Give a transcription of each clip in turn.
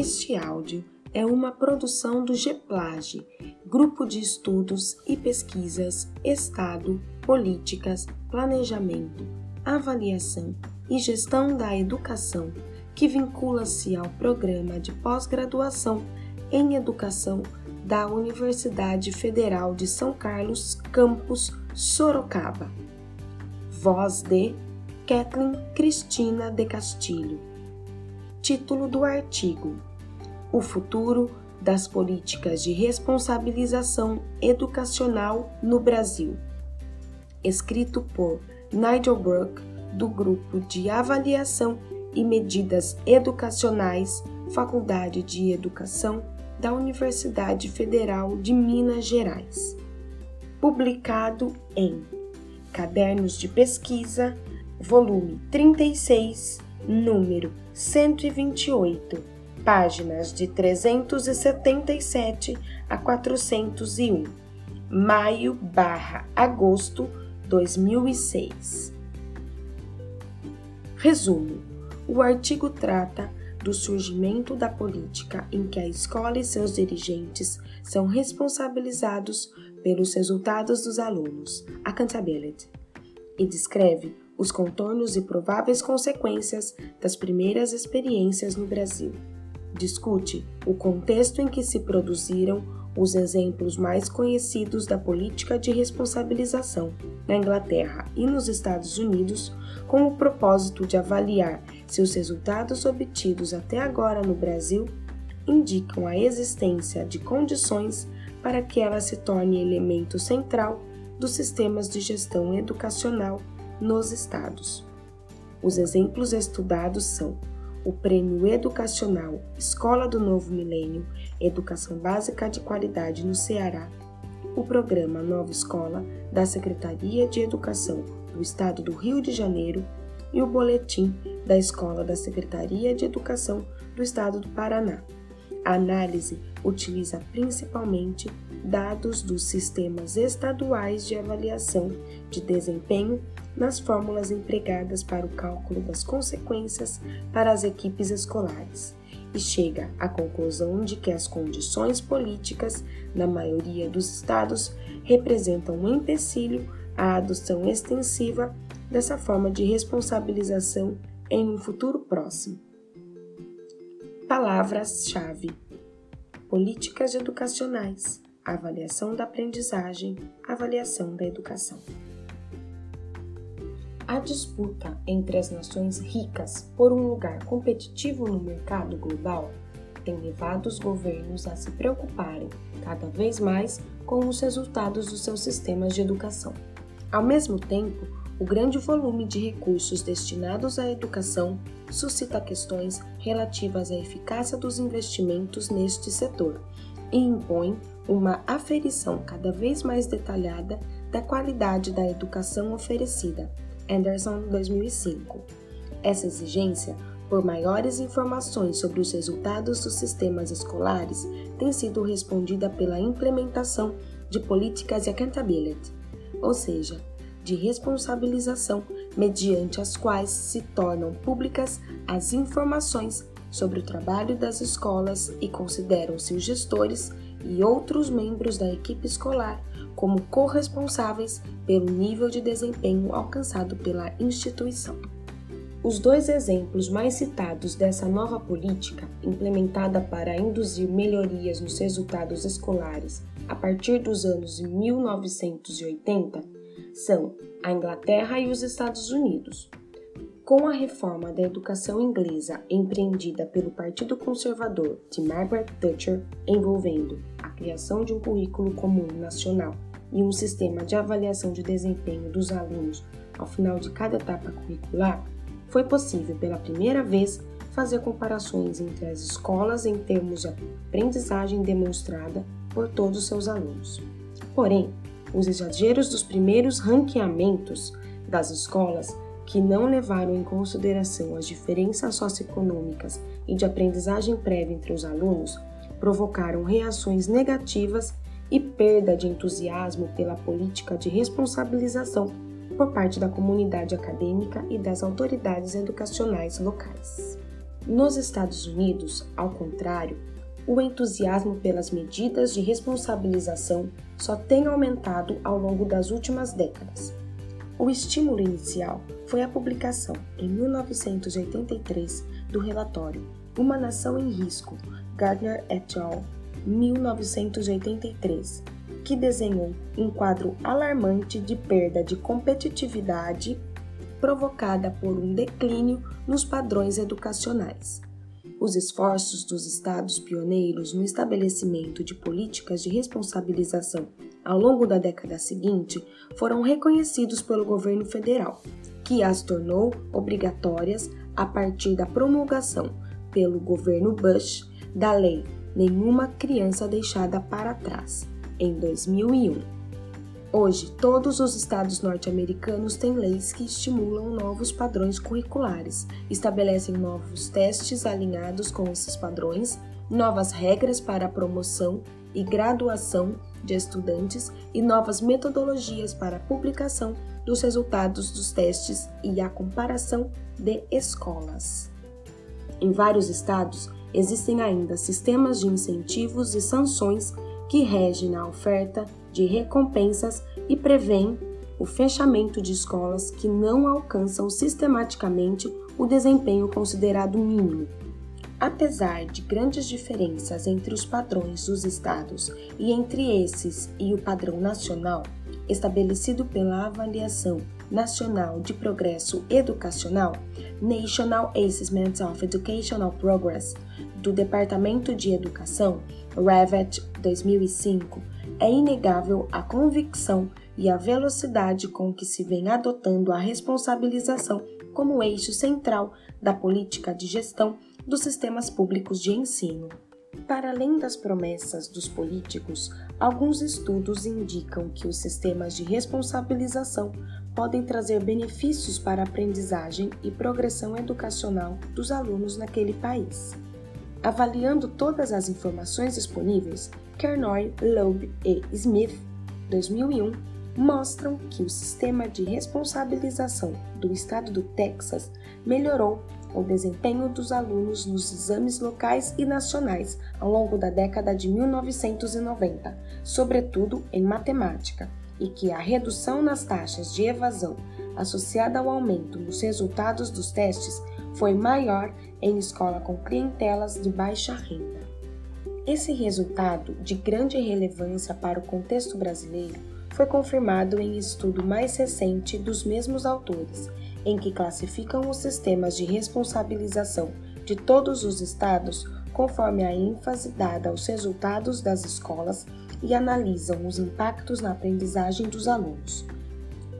Este áudio é uma produção do GEPLAGE, Grupo de Estudos e Pesquisas Estado, Políticas, Planejamento, Avaliação e Gestão da Educação, que vincula-se ao Programa de Pós-Graduação em Educação da Universidade Federal de São Carlos, campus Sorocaba. Voz de Kathleen Cristina de Castilho. Título do artigo: O futuro das políticas de responsabilização educacional no Brasil. Escrito por Nigel Burke, do Grupo de Avaliação e Medidas Educacionais, Faculdade de Educação da Universidade Federal de Minas Gerais. Publicado em Cadernos de Pesquisa, volume 36, número 128, páginas de 377 a 401, maio barra agosto 2006. Resumo: o artigo trata do surgimento da política em que a escola e seus dirigentes são responsabilizados pelos resultados dos alunos, accountability, e descreve os contornos e prováveis consequências das primeiras experiências no Brasil. Discute o contexto em que se produziram os exemplos mais conhecidos da política de responsabilização na Inglaterra e nos Estados Unidos, com o propósito de avaliar se os resultados obtidos até agora no Brasil indicam a existência de condições para que ela se torne elemento central dos sistemas de gestão educacional nos estados. Os exemplos estudados são o Prêmio Educacional Escola do Novo Milênio Educação Básica de Qualidade no Ceará, o Programa Nova Escola da Secretaria de Educação do Estado do Rio de Janeiro e o Boletim da Escola da Secretaria de Educação do Estado do Paraná. A análise utiliza principalmente dados dos sistemas estaduais de avaliação de desempenho nas fórmulas empregadas para o cálculo das consequências para as equipes escolares e chega à conclusão de que as condições políticas, na maioria dos estados, representam um empecilho à adoção extensiva dessa forma de responsabilização em um futuro próximo. Palavras-chave: políticas educacionais, avaliação da aprendizagem, avaliação da educação. A disputa entre as nações ricas por um lugar competitivo no mercado global tem levado os governos a se preocuparem cada vez mais com os resultados dos seus sistemas de educação. Ao mesmo tempo, o grande volume de recursos destinados à educação suscita questões relativas à eficácia dos investimentos neste setor e impõe uma aferição cada vez mais detalhada da qualidade da educação oferecida, Anderson 2005. Essa exigência por maiores informações sobre os resultados dos sistemas escolares tem sido respondida pela implementação de políticas de accountability, ou seja, de responsabilização mediante as quais se tornam públicas as informações sobre o trabalho das escolas e consideram-se os gestores e outros membros da equipe escolar como corresponsáveis pelo nível de desempenho alcançado pela instituição. Os dois exemplos mais citados dessa nova política, implementada para induzir melhorias nos resultados escolares a partir dos anos 1980, são a Inglaterra e os Estados Unidos. Com a reforma da educação inglesa empreendida pelo Partido Conservador de Margaret Thatcher, envolvendo a criação de um currículo comum nacional e um sistema de avaliação de desempenho dos alunos ao final de cada etapa curricular, foi possível pela primeira vez fazer comparações entre as escolas em termos de aprendizagem demonstrada por todos os seus alunos. Porém, os exageros dos primeiros ranqueamentos das escolas que não levaram em consideração as diferenças socioeconômicas e de aprendizagem prévia entre os alunos provocaram reações negativas e perda de entusiasmo pela política de responsabilização por parte da comunidade acadêmica e das autoridades educacionais locais. Nos Estados Unidos, ao contrário, o entusiasmo pelas medidas de responsabilização só tem aumentado ao longo das últimas décadas. O estímulo inicial foi a publicação, em 1983, do relatório Uma Nação em Risco, Gardner et al., 1983, que desenhou um quadro alarmante de perda de competitividade provocada por um declínio nos padrões educacionais. Os esforços dos estados pioneiros no estabelecimento de políticas de responsabilização ao longo da década seguinte foram reconhecidos pelo governo federal, que as tornou obrigatórias a partir da promulgação pelo governo Bush da Lei Nenhuma Criança Deixada para Trás, em 2001. Hoje, todos os estados norte-americanos têm leis que estimulam novos padrões curriculares, estabelecem novos testes alinhados com esses padrões, novas regras para a promoção e graduação de estudantes e novas metodologias para a publicação dos resultados dos testes e a comparação de escolas. Em vários estados, existem ainda sistemas de incentivos e sanções que regem a oferta de recompensas e prevêem o fechamento de escolas que não alcançam sistematicamente o desempenho considerado mínimo. Apesar de grandes diferenças entre os padrões dos estados e entre esses e o padrão nacional, estabelecido pela Avaliação Nacional de Progresso Educacional, National Assessment of Educational Progress, do Departamento de Educação, REVET 2005, é inegável a convicção e a velocidade com que se vem adotando a responsabilização como eixo central da política de gestão dos sistemas públicos de ensino. Para além das promessas dos políticos, alguns estudos indicam que os sistemas de responsabilização podem trazer benefícios para a aprendizagem e progressão educacional dos alunos naquele país. Avaliando todas as informações disponíveis, Kernoy, Loeb e Smith, 2001, mostram que o sistema de responsabilização do estado do Texas melhorou o desempenho dos alunos nos exames locais e nacionais ao longo da década de 1990, sobretudo em matemática, e que a redução nas taxas de evasão associada ao aumento nos resultados dos testes foi maior em escola com clientelas de baixa renda. Esse resultado, de grande relevância para o contexto brasileiro, foi confirmado em estudo mais recente dos mesmos autores, em que classificam os sistemas de responsabilização de todos os estados conforme a ênfase dada aos resultados das escolas e analisam os impactos na aprendizagem dos alunos.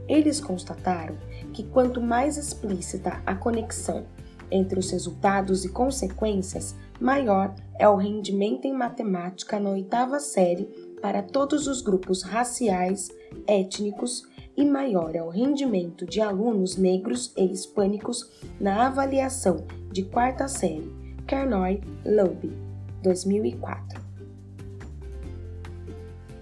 Eles constataram que quanto mais explícita a conexão entre os resultados e consequências, maior é o rendimento em matemática na oitava série para todos os grupos raciais, étnicos e maior é o rendimento de alunos negros e hispânicos na avaliação de quarta série. Kernoy Loeb, 2004.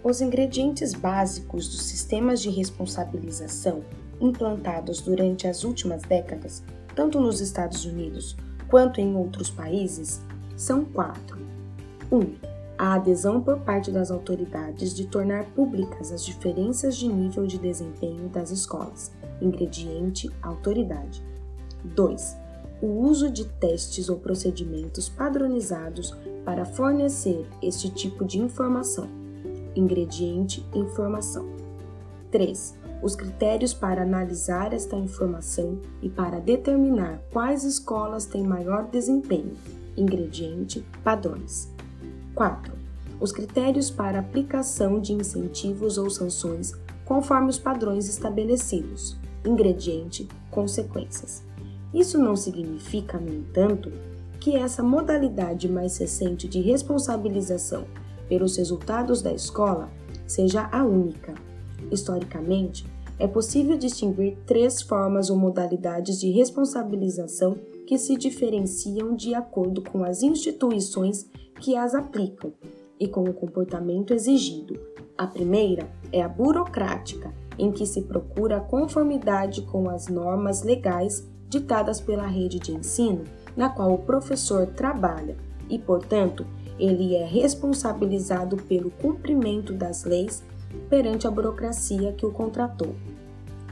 Os ingredientes básicos dos sistemas de responsabilização implantados durante as últimas décadas tanto nos Estados Unidos quanto em outros países, são quatro. 1. Um, a adesão por parte das autoridades de tornar públicas as diferenças de nível de desempenho das escolas. Ingrediente: autoridade. 2. O uso de testes ou procedimentos padronizados para fornecer este tipo de informação. Ingrediente: informação. 3 os critérios para analisar esta informação e para determinar quais escolas têm maior desempenho. Ingrediente: padrões. 4. Os critérios para aplicação de incentivos ou sanções conforme os padrões estabelecidos. Ingrediente: consequências. Isso não significa, no entanto, que essa modalidade mais recente de responsabilização pelos resultados da escola seja a única Historicamente, é possível distinguir três formas ou modalidades de responsabilização que se diferenciam de acordo com as instituições que as aplicam e com o comportamento exigido. A primeira é a burocrática, em que se procura a conformidade com as normas legais ditadas pela rede de ensino na qual o professor trabalha e, portanto, ele é responsabilizado pelo cumprimento das leis perante a burocracia que o contratou.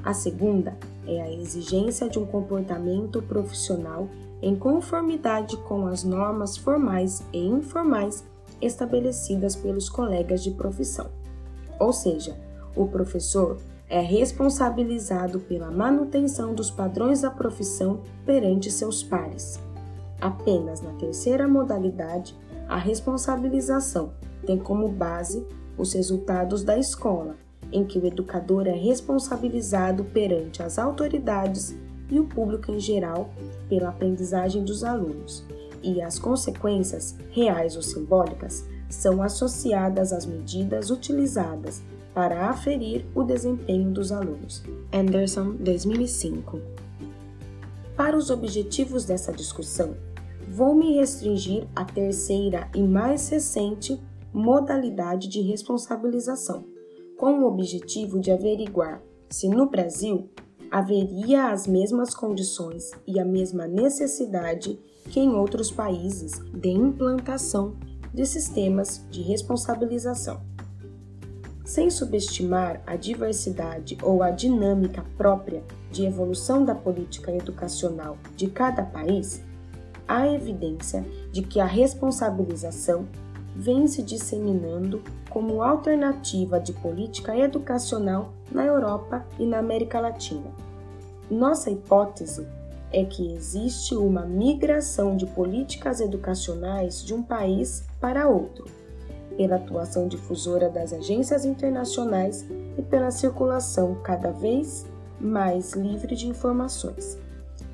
A segunda é a exigência de um comportamento profissional em conformidade com as normas formais e informais estabelecidas pelos colegas de profissão. Ou seja, o professor é responsabilizado pela manutenção dos padrões da profissão perante seus pares. Apenas na terceira modalidade, a responsabilização tem como base os resultados da escola, em que o educador é responsabilizado perante as autoridades e o público em geral pela aprendizagem dos alunos, e as consequências, reais ou simbólicas, são associadas às medidas utilizadas para aferir o desempenho dos alunos. Anderson, 2005. Para os objetivos dessa discussão, vou me restringir à terceira e mais recente modalidade de responsabilização, com o objetivo de averiguar se no Brasil haveria as mesmas condições e a mesma necessidade que em outros países de implantação de sistemas de responsabilização. Sem subestimar a diversidade ou a dinâmica própria de evolução da política educacional de cada país, há evidência de que a responsabilização vem se disseminando como alternativa de política educacional na Europa e na América Latina. Nossa hipótese é que existe uma migração de políticas educacionais de um país para outro, pela atuação difusora das agências internacionais e pela circulação cada vez mais livre de informações,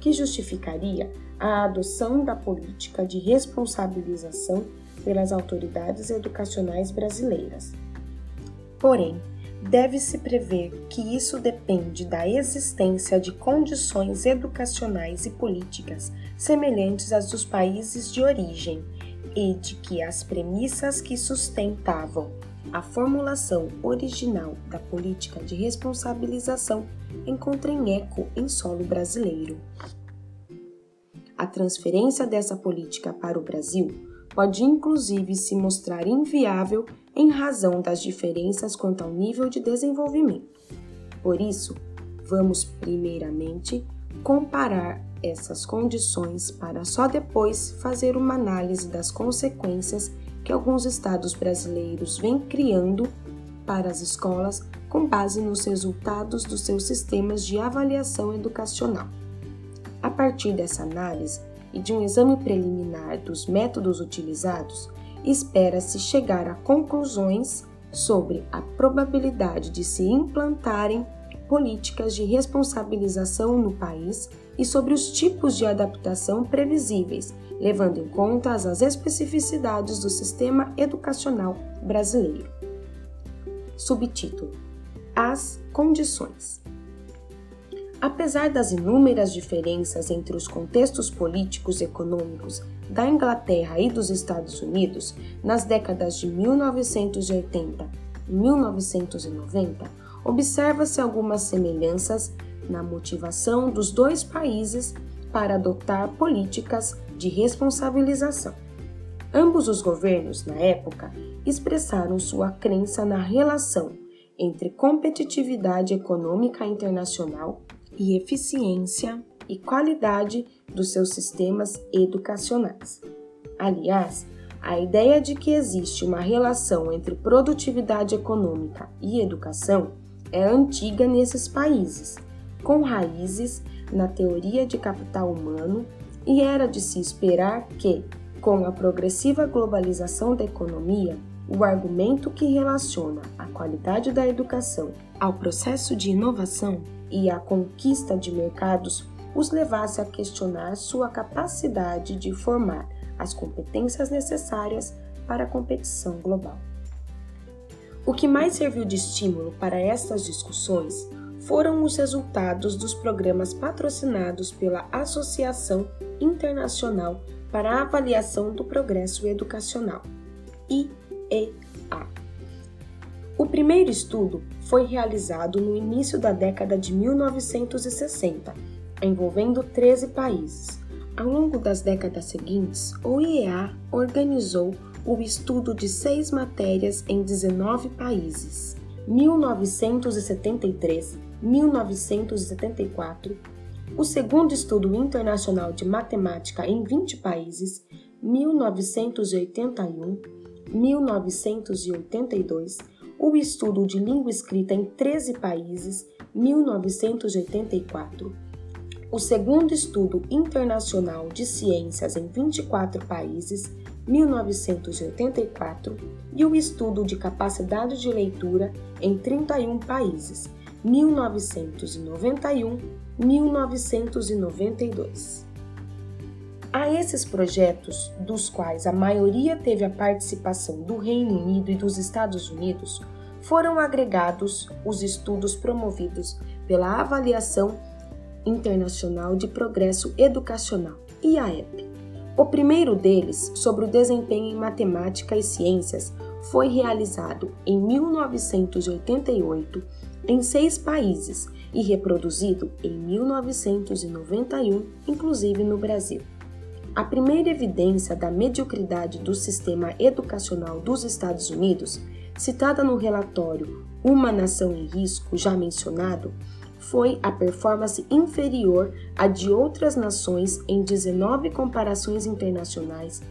que justificaria a adoção da política de responsabilização pelas autoridades educacionais brasileiras. Porém, deve-se prever que isso depende da existência de condições educacionais e políticas semelhantes às dos países de origem e de que as premissas que sustentavam a formulação original da política de responsabilização encontrem eco em solo brasileiro. A transferência dessa política para o Brasil pode inclusive se mostrar inviável em razão das diferenças quanto ao nível de desenvolvimento. Por isso, vamos primeiramente comparar essas condições para só depois fazer uma análise das consequências que alguns estados brasileiros vêm criando para as escolas com base nos resultados dos seus sistemas de avaliação educacional. A partir dessa análise, e de um exame preliminar dos métodos utilizados, espera-se chegar a conclusões sobre a probabilidade de se implantarem políticas de responsabilização no país e sobre os tipos de adaptação previsíveis, levando em conta as especificidades do sistema educacional brasileiro. Subtítulo: As condições. Apesar das inúmeras diferenças entre os contextos políticos e econômicos da Inglaterra e dos Estados Unidos nas décadas de 1980 e 1990, observa-se algumas semelhanças na motivação dos dois países para adotar políticas de responsabilização. Ambos os governos, na época, expressaram sua crença na relação entre competitividade econômica internacional e eficiência e qualidade dos seus sistemas educacionais. Aliás, a ideia de que existe uma relação entre produtividade econômica e educação é antiga nesses países, com raízes na teoria de capital humano, e era de se esperar que, com a progressiva globalização da economia, o argumento que relaciona a qualidade da educação ao processo de inovação e a conquista de mercados os levasse a questionar sua capacidade de formar as competências necessárias para a competição global. O que mais serviu de estímulo para estas discussões foram os resultados dos programas patrocinados pela Associação Internacional para a Avaliação do Progresso Educacional, IEA. O primeiro estudo foi realizado no início da década de 1960, envolvendo 13 países. Ao longo das décadas seguintes, o IEA organizou o estudo de seis matérias em 19 países. 1973, 1974, o segundo estudo internacional de matemática em 20 países, 1981, 1982, o estudo de língua escrita em 13 países, 1984, o segundo estudo internacional de ciências em 24 países, 1984, e o estudo de capacidade de leitura em 31 países, 1991-1992. A esses projetos, dos quais a maioria teve a participação do Reino Unido e dos Estados Unidos, foram agregados os estudos promovidos pela Avaliação Internacional de Progresso Educacional, IAEP. O primeiro deles, sobre o desempenho em matemática e ciências, foi realizado em 1988 em seis países e reproduzido em 1991, inclusive no Brasil. A primeira evidência da mediocridade do sistema educacional dos Estados Unidos, citada no relatório Uma Nação em Risco, já mencionado, foi a performance inferior à de outras nações em 19 comparações internacionais,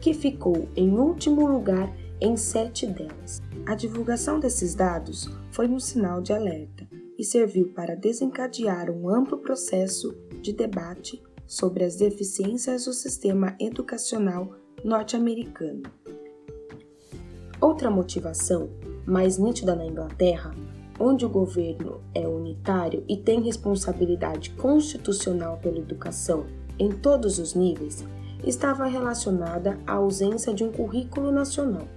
que ficou em último lugar em sete delas. A divulgação desses dados foi um sinal de alerta e serviu para desencadear um amplo processo de debate sobre as deficiências do sistema educacional norte-americano. Outra motivação, mais nítida na Inglaterra, onde o governo é unitário e tem responsabilidade constitucional pela educação em todos os níveis, estava relacionada à ausência de um currículo nacional.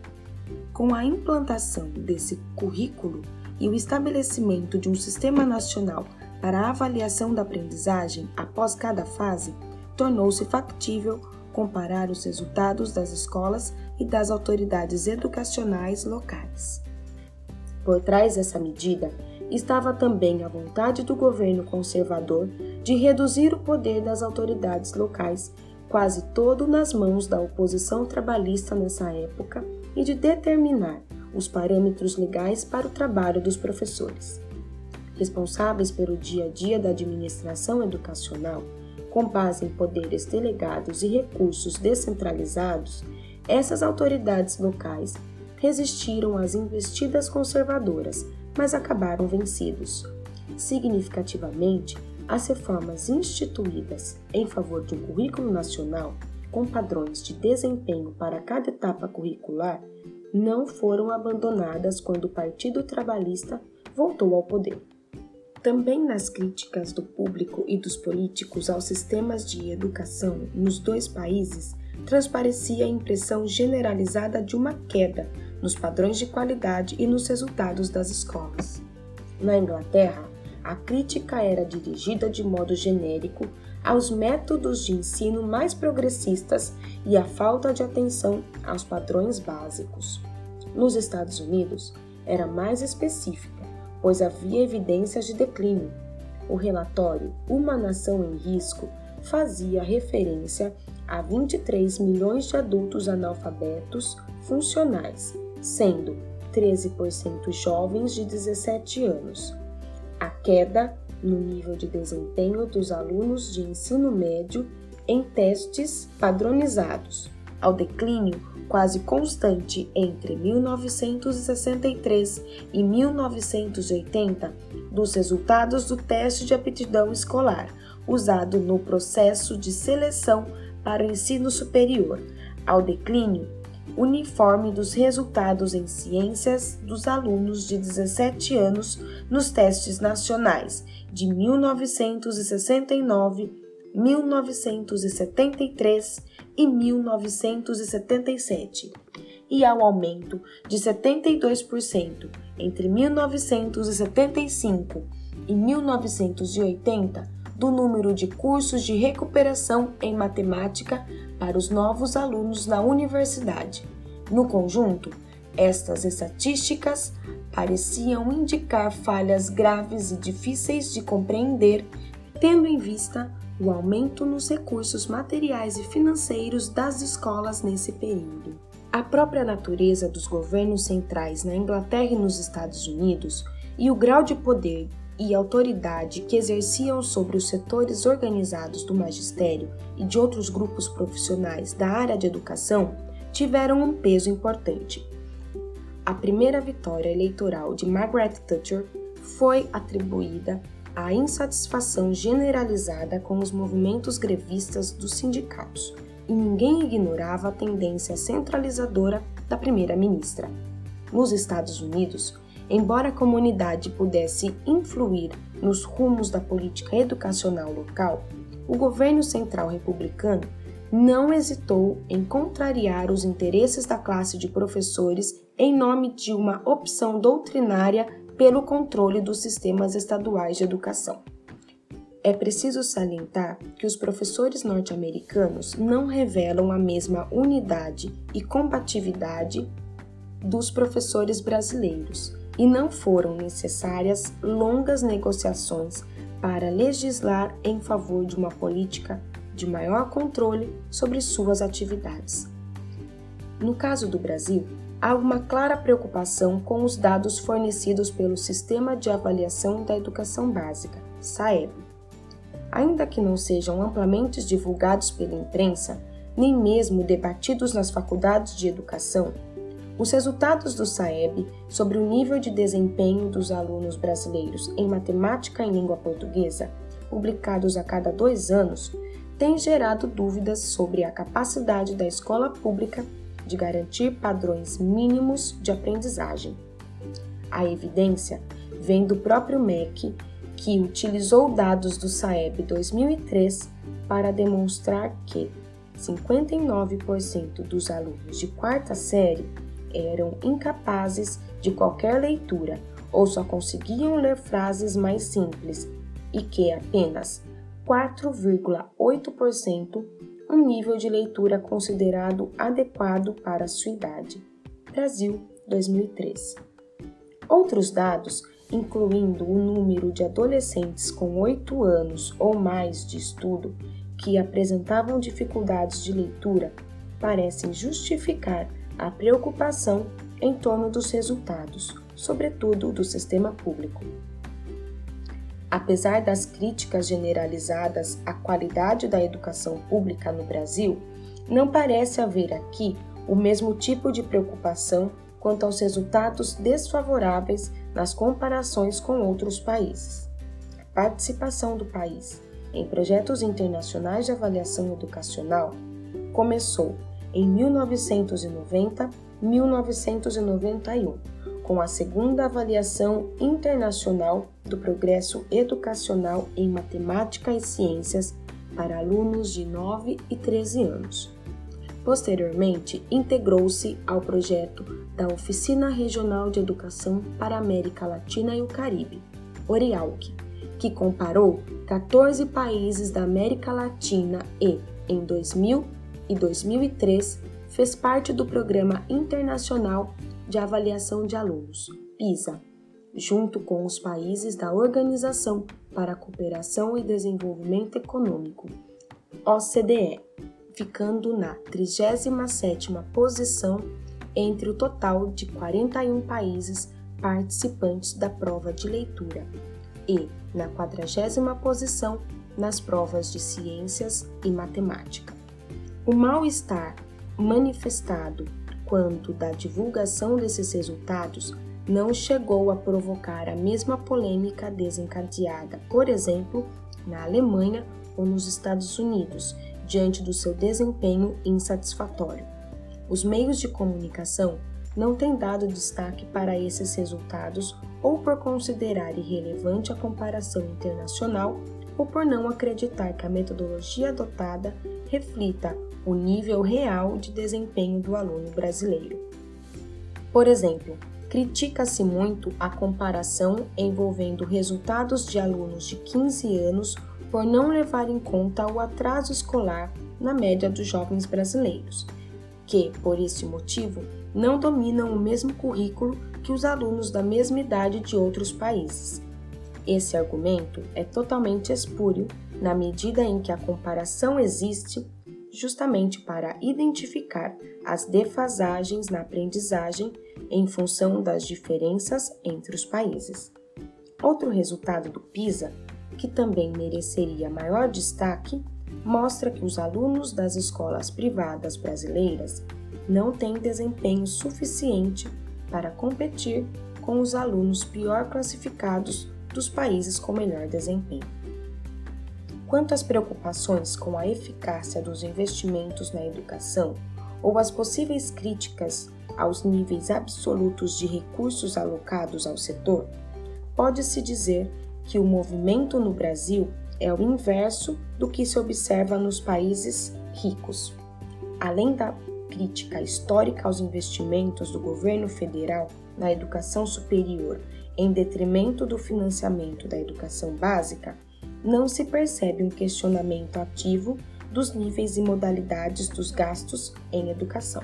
Com a implantação desse currículo e o estabelecimento de um sistema nacional para a avaliação da aprendizagem após cada fase, tornou-se factível comparar os resultados das escolas e das autoridades educacionais locais. Por trás dessa medida estava também a vontade do governo conservador de reduzir o poder das autoridades locais, quase todo nas mãos da oposição trabalhista nessa época, e de determinar os parâmetros legais para o trabalho dos professores. Responsáveis pelo dia a dia da administração educacional, com base em poderes delegados e recursos descentralizados, essas autoridades locais resistiram às investidas conservadoras, mas acabaram vencidos. Significativamente, as reformas instituídas em favor de um currículo nacional com padrões de desempenho para cada etapa curricular não foram abandonadas quando o Partido Trabalhista voltou ao poder. Também nas críticas do público e dos políticos aos sistemas de educação nos dois países transparecia a impressão generalizada de uma queda nos padrões de qualidade e nos resultados das escolas. Na Inglaterra, a crítica era dirigida de modo genérico aos métodos de ensino mais progressistas e à falta de atenção aos padrões básicos. Nos Estados Unidos, era mais específica, pois havia evidências de declínio. O relatório Uma Nação em Risco fazia referência a 23 milhões de adultos analfabetos funcionais sendo 13% jovens de 17 anos. A queda no nível de desempenho dos alunos de ensino médio em testes padronizados, ao declínio quase constante entre 1963 e 1980 dos resultados do teste de aptidão escolar, usado no processo de seleção para o ensino superior, ao declínio uniforme dos resultados em ciências dos alunos de 17 anos nos testes nacionais de 1969, 1973 e 1977, e ao aumento de 72% entre 1975 e 1980 do número de cursos de recuperação em matemática para os novos alunos na universidade. No conjunto, estas estatísticas pareciam indicar falhas graves e difíceis de compreender tendo em vista o aumento nos recursos materiais e financeiros das escolas nesse período. A própria natureza dos governos centrais na Inglaterra e nos Estados Unidos e o grau de poder e autoridade que exerciam sobre os setores organizados do magistério e de outros grupos profissionais da área de educação tiveram um peso importante. A primeira vitória eleitoral de Margaret Thatcher foi atribuída à insatisfação generalizada com os movimentos grevistas dos sindicatos, e ninguém ignorava a tendência centralizadora da primeira-ministra. Nos Estados Unidos, embora a comunidade pudesse influir nos rumos da política educacional local, o governo central republicano não hesitou em contrariar os interesses da classe de professores em nome de uma opção doutrinária pelo controle dos sistemas estaduais de educação. É preciso salientar que os professores norte-americanos não revelam a mesma unidade e combatividade dos professores brasileiros e não foram necessárias longas negociações para legislar em favor de uma política de maior controle sobre suas atividades. No caso do Brasil, há uma clara preocupação com os dados fornecidos pelo Sistema de Avaliação da Educação Básica, SAEB. Ainda que não sejam amplamente divulgados pela imprensa, nem mesmo debatidos nas faculdades de educação, os resultados do SAEB sobre o nível de desempenho dos alunos brasileiros em matemática em língua portuguesa, publicados a cada dois anos, têm gerado dúvidas sobre a capacidade da escola pública de garantir padrões mínimos de aprendizagem. A evidência vem do próprio MEC, que utilizou dados do SAEB 2003 para demonstrar que 59% dos alunos de quarta série eram incapazes de qualquer leitura ou só conseguiam ler frases mais simples e que apenas 4,8% um nível de leitura considerado adequado para a sua idade. Brasil, 2003. Outros dados, incluindo o número de adolescentes com 8 anos ou mais de estudo que apresentavam dificuldades de leitura, parecem justificar a preocupação em torno dos resultados, sobretudo do sistema público. Apesar das críticas generalizadas à qualidade da educação pública no Brasil, não parece haver aqui o mesmo tipo de preocupação quanto aos resultados desfavoráveis nas comparações com outros países. A participação do país em projetos internacionais de avaliação educacional começou em 1990-1991, com a segunda avaliação internacional do progresso educacional em matemática e ciências para alunos de 9 e 13 anos. Posteriormente, integrou-se ao projeto da Oficina Regional de Educação para a América Latina e o Caribe, ORIALC, que comparou 14 países da América Latina e, em 2000, e 2003 fez parte do Programa Internacional de Avaliação de Alunos, PISA, junto com os países da Organização para a Cooperação e Desenvolvimento Econômico, OCDE, ficando na 37ª posição entre o total de 41 países participantes da prova de leitura e na 40ª posição nas provas de ciências e matemática. O mal-estar manifestado quanto da divulgação desses resultados não chegou a provocar a mesma polêmica desencadeada, por exemplo, na Alemanha ou nos Estados Unidos, diante do seu desempenho insatisfatório. Os meios de comunicação não têm dado destaque para esses resultados ou por considerar irrelevante a comparação internacional ou por não acreditar que a metodologia adotada reflita o nível real de desempenho do aluno brasileiro. Por exemplo, critica-se muito a comparação envolvendo resultados de alunos de 15 anos por não levar em conta o atraso escolar na média dos jovens brasileiros, que, por esse motivo, não dominam o mesmo currículo que os alunos da mesma idade de outros países. Esse argumento é totalmente espúrio na medida em que a comparação existe justamente para identificar as defasagens na aprendizagem em função das diferenças entre os países. Outro resultado do PISA, que também mereceria maior destaque, mostra que os alunos das escolas privadas brasileiras não têm desempenho suficiente para competir com os alunos pior classificados dos países com melhor desempenho. Quanto às preocupações com a eficácia dos investimentos na educação ou as possíveis críticas aos níveis absolutos de recursos alocados ao setor, pode-se dizer que o movimento no Brasil é o inverso do que se observa nos países ricos. Além da crítica histórica aos investimentos do governo federal na educação superior em detrimento do financiamento da educação básica, não se percebe um questionamento ativo dos níveis e modalidades dos gastos em educação.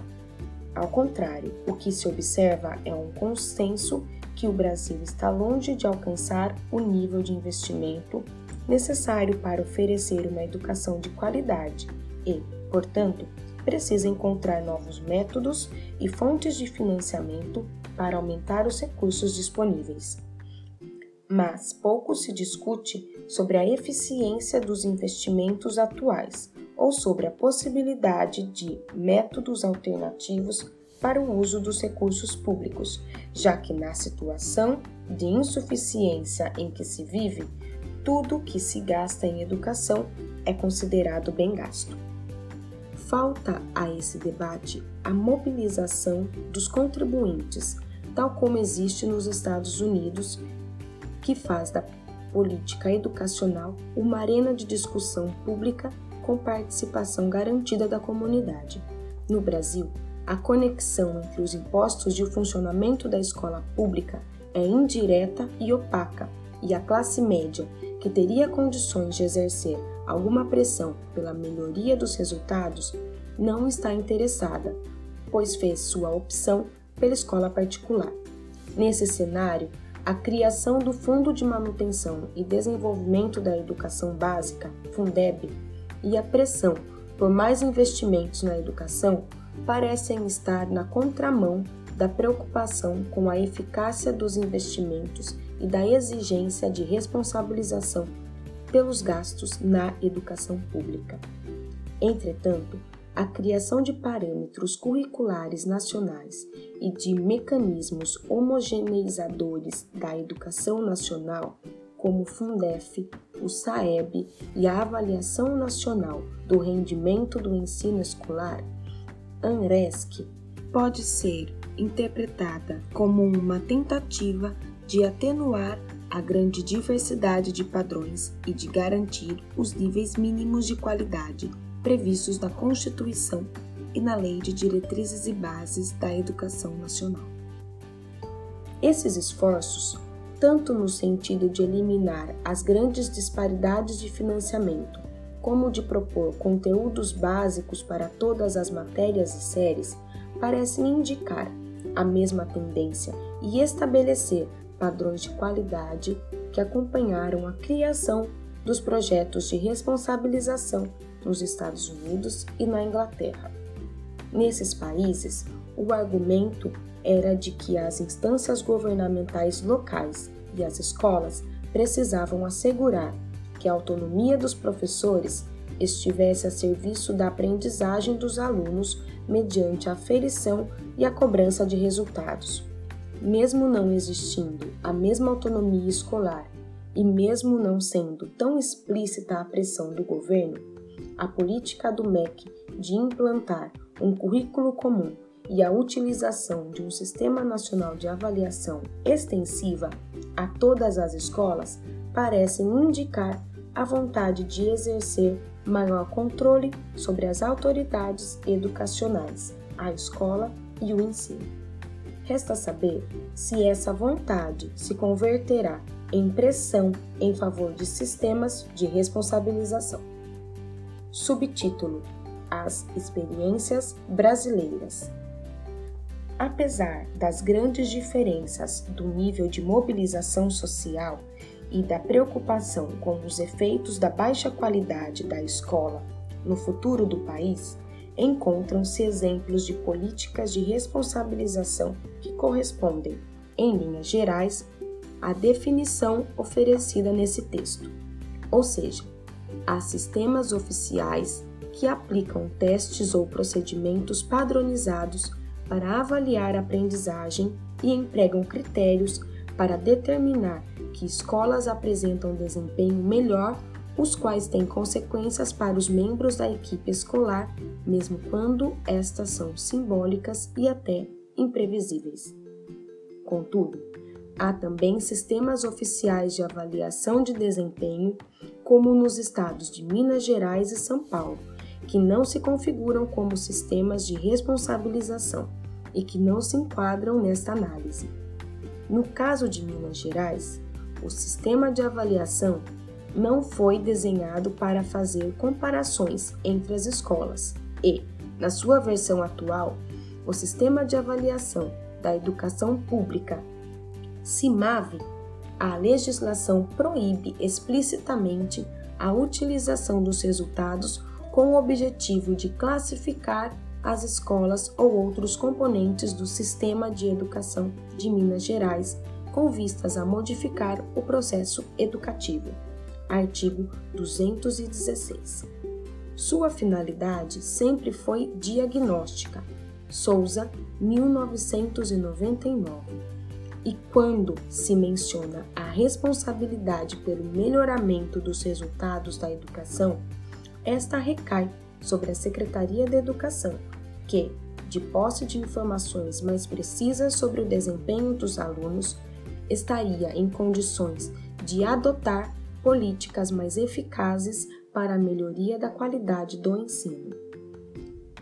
Ao contrário, o que se observa é um consenso que o Brasil está longe de alcançar o nível de investimento necessário para oferecer uma educação de qualidade e, portanto, precisa encontrar novos métodos e fontes de financiamento para aumentar os recursos disponíveis. Mas pouco se discute sobre a eficiência dos investimentos atuais ou sobre a possibilidade de métodos alternativos para o uso dos recursos públicos, já que na situação de insuficiência em que se vive, tudo que se gasta em educação é considerado bem gasto. Falta a esse debate a mobilização dos contribuintes, tal como existe nos Estados Unidos, que faz da política educacional uma arena de discussão pública com participação garantida da comunidade. No Brasil, a conexão entre os impostos e o funcionamento da escola pública é indireta e opaca, e a classe média, que teria condições de exercer alguma pressão pela melhoria dos resultados, não está interessada, pois fez sua opção pela escola particular. Nesse cenário, a criação do Fundo de Manutenção e Desenvolvimento da Educação Básica, Fundeb, e a pressão por mais investimentos na educação parecem estar na contramão da preocupação com a eficácia dos investimentos e da exigência de responsabilização pelos gastos na educação pública. Entretanto, a criação de parâmetros curriculares nacionais e de mecanismos homogeneizadores da educação nacional como o Fundef, o SAEB e a Avaliação Nacional do Rendimento do Ensino Escolar, ANRESC, pode ser interpretada como uma tentativa de atenuar a grande diversidade de padrões e de garantir os níveis mínimos de qualidade previstos na Constituição e na Lei de Diretrizes e Bases da Educação Nacional. Esses esforços tanto no sentido de eliminar as grandes disparidades de financiamento, como de propor conteúdos básicos para todas as matérias e séries, parecem indicar a mesma tendência e estabelecer padrões de qualidade que acompanharam a criação dos projetos de responsabilização nos Estados Unidos e na Inglaterra. Nesses países, o argumento era de que as instâncias governamentais locais e as escolas precisavam assegurar que a autonomia dos professores estivesse a serviço da aprendizagem dos alunos mediante a aferição e a cobrança de resultados. Mesmo não existindo a mesma autonomia escolar e mesmo não sendo tão explícita a pressão do governo, a política do MEC de implantar um currículo comum e a utilização de um Sistema Nacional de Avaliação extensiva a todas as escolas parecem indicar a vontade de exercer maior controle sobre as autoridades educacionais, a escola e o ensino. Resta saber se essa vontade se converterá em pressão em favor de sistemas de responsabilização. Subtítulo: As experiências brasileiras. Apesar das grandes diferenças do nível de mobilização social e da preocupação com os efeitos da baixa qualidade da escola no futuro do país, encontram-se exemplos de políticas de responsabilização que correspondem, em linhas gerais, à definição oferecida nesse texto, ou seja, há sistemas oficiais que aplicam testes ou procedimentos padronizados para avaliar a aprendizagem e empregam critérios para determinar que escolas apresentam desempenho melhor, os quais têm consequências para os membros da equipe escolar, mesmo quando estas são simbólicas e até imprevisíveis. Contudo, há também sistemas oficiais de avaliação de desempenho, como nos estados de Minas Gerais e São Paulo, que não se configuram como sistemas de responsabilização e que não se enquadram nesta análise. No caso de Minas Gerais, o sistema de avaliação não foi desenhado para fazer comparações entre as escolas e, na sua versão atual, o Sistema de Avaliação da Educação Pública, CIMAV, a legislação proíbe explicitamente a utilização dos resultados com o objetivo de classificar as escolas ou outros componentes do sistema de educação de Minas Gerais, com vistas a modificar o processo educativo. Artigo 216. Sua finalidade sempre foi diagnóstica. Souza, 1999. E quando se menciona a responsabilidade pelo melhoramento dos resultados da educação, esta recai sobre a Secretaria de Educação, que, de posse de informações mais precisas sobre o desempenho dos alunos, estaria em condições de adotar políticas mais eficazes para a melhoria da qualidade do ensino.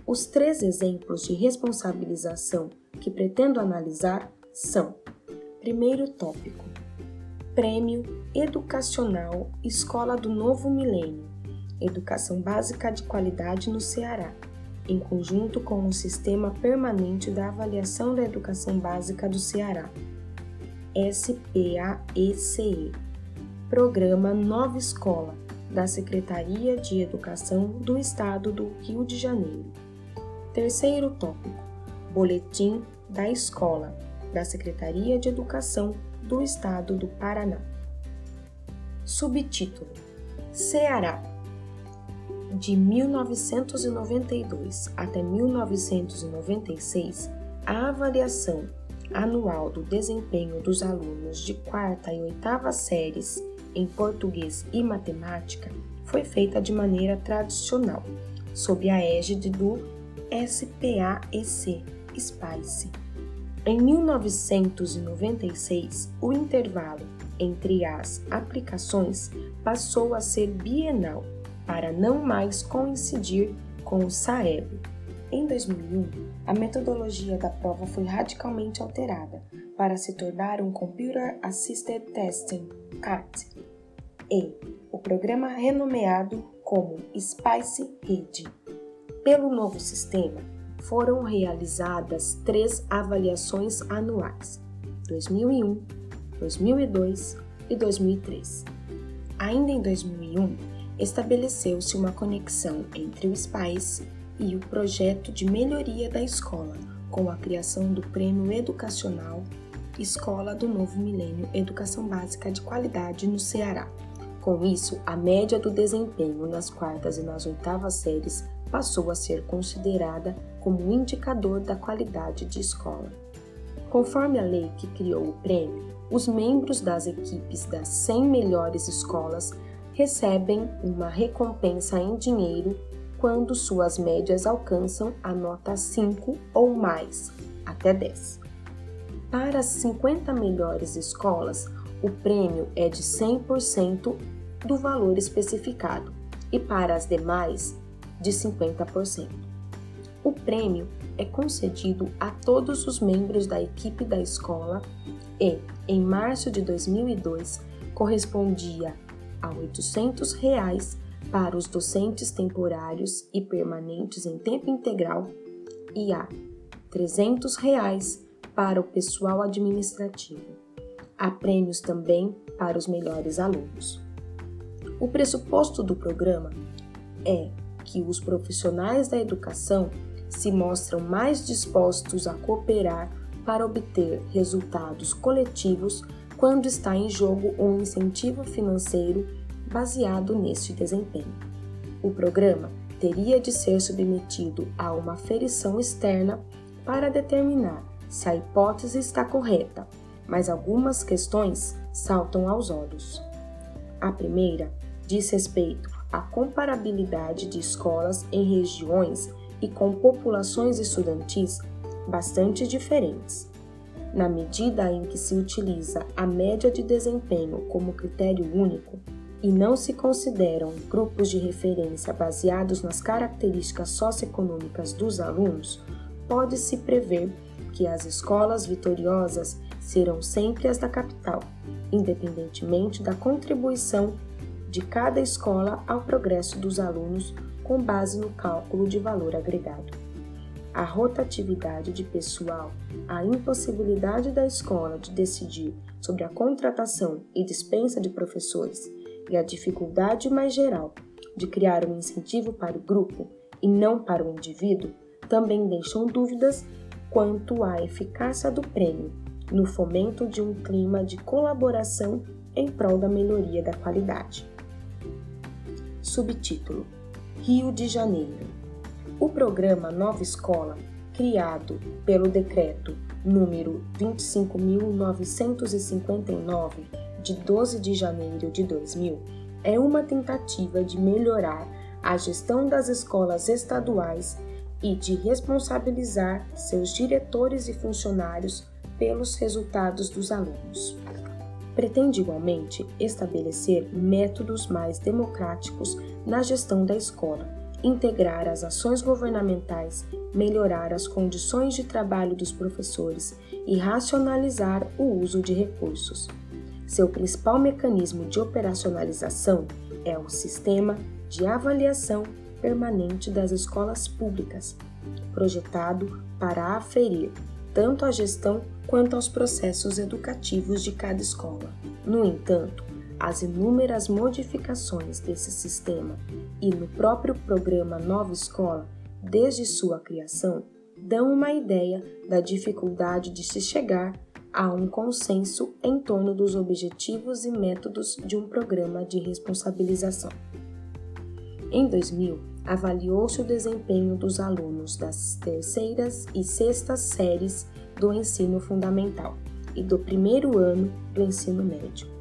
Os três exemplos de responsabilização que pretendo analisar são: primeiro tópico, Prêmio Educacional Escola do Novo Milênio Educação Básica de Qualidade no Ceará, em conjunto com o Sistema Permanente da Avaliação da Educação Básica do Ceará, SPAECE, Programa Nova Escola, da Secretaria de Educação do Estado do Rio de Janeiro. Terceiro tópico: Boletim da Escola, da Secretaria de Educação do Estado do Paraná. Subtítulo: Ceará de 1992 até 1996, a avaliação anual do desempenho dos alunos de quarta e oitava séries em português e matemática foi feita de maneira tradicional, sob a égide do SPAEC SPICE. Em 1996, o intervalo entre as aplicações passou a ser bienal para não mais coincidir com o SAEB. Em 2001, a metodologia da prova foi radicalmente alterada para se tornar um Computer Assisted Testing CAT e o programa renomeado como SPICE Read. Pelo novo sistema, foram realizadas três avaliações anuais: 2001, 2002 e 2003. Ainda em 2001, estabeleceu-se uma conexão entre o SPICE e o projeto de melhoria da escola, com a criação do Prêmio Educacional Escola do Novo Milênio Educação Básica de Qualidade no Ceará. Com isso, a média do desempenho nas quartas e nas oitavas séries passou a ser considerada como um indicador da qualidade de escola. Conforme a lei que criou o prêmio, os membros das equipes das 100 melhores escolas recebem uma recompensa em dinheiro quando suas médias alcançam a nota 5 ou mais, até 10. Para as 50 melhores escolas, o prêmio é de 100% do valor especificado e para as demais, de 50%. O prêmio é concedido a todos os membros da equipe da escola e, em março de 2002, correspondia a 800 reais para os docentes temporários e permanentes em tempo integral e a 300 reais para o pessoal administrativo. Há prêmios também para os melhores alunos. O pressuposto do programa é que os profissionais da educação se mostram mais dispostos a cooperar para obter resultados coletivos quando está em jogo um incentivo financeiro baseado neste desempenho. O programa teria de ser submetido a uma ferição externa para determinar se a hipótese está correta, mas algumas questões saltam aos olhos. A primeira diz respeito à comparabilidade de escolas em regiões e com populações estudantis bastante diferentes. Na medida em que se utiliza a média de desempenho como critério único e não se consideram grupos de referência baseados nas características socioeconômicas dos alunos, pode-se prever que as escolas vitoriosas serão sempre as da capital, independentemente da contribuição de cada escola ao progresso dos alunos com base no cálculo de valor agregado. A rotatividade de pessoal, a impossibilidade da escola de decidir sobre a contratação e dispensa de professores e a dificuldade mais geral de criar um incentivo para o grupo e não para o indivíduo também deixam dúvidas quanto à eficácia do prêmio no fomento de um clima de colaboração em prol da melhoria da qualidade. Subtítulo Rio de Janeiro. O programa Nova Escola, criado pelo decreto número 25.959 de 12 de janeiro de 2000, é uma tentativa de melhorar a gestão das escolas estaduais e de responsabilizar seus diretores e funcionários pelos resultados dos alunos. Pretende igualmente estabelecer métodos mais democráticos na gestão da escola, integrar as ações governamentais, melhorar as condições de trabalho dos professores e racionalizar o uso de recursos. Seu principal mecanismo de operacionalização é o Sistema de Avaliação Permanente das Escolas Públicas, projetado para aferir tanto à gestão quanto aos processos educativos de cada escola. No entanto, as inúmeras modificações desse sistema e no próprio programa Nova Escola, desde sua criação, dão uma ideia da dificuldade de se chegar a um consenso em torno dos objetivos e métodos de um programa de responsabilização. Em 2000, avaliou-se o desempenho dos alunos das terceiras e sextas séries do ensino fundamental e do primeiro ano do ensino médio.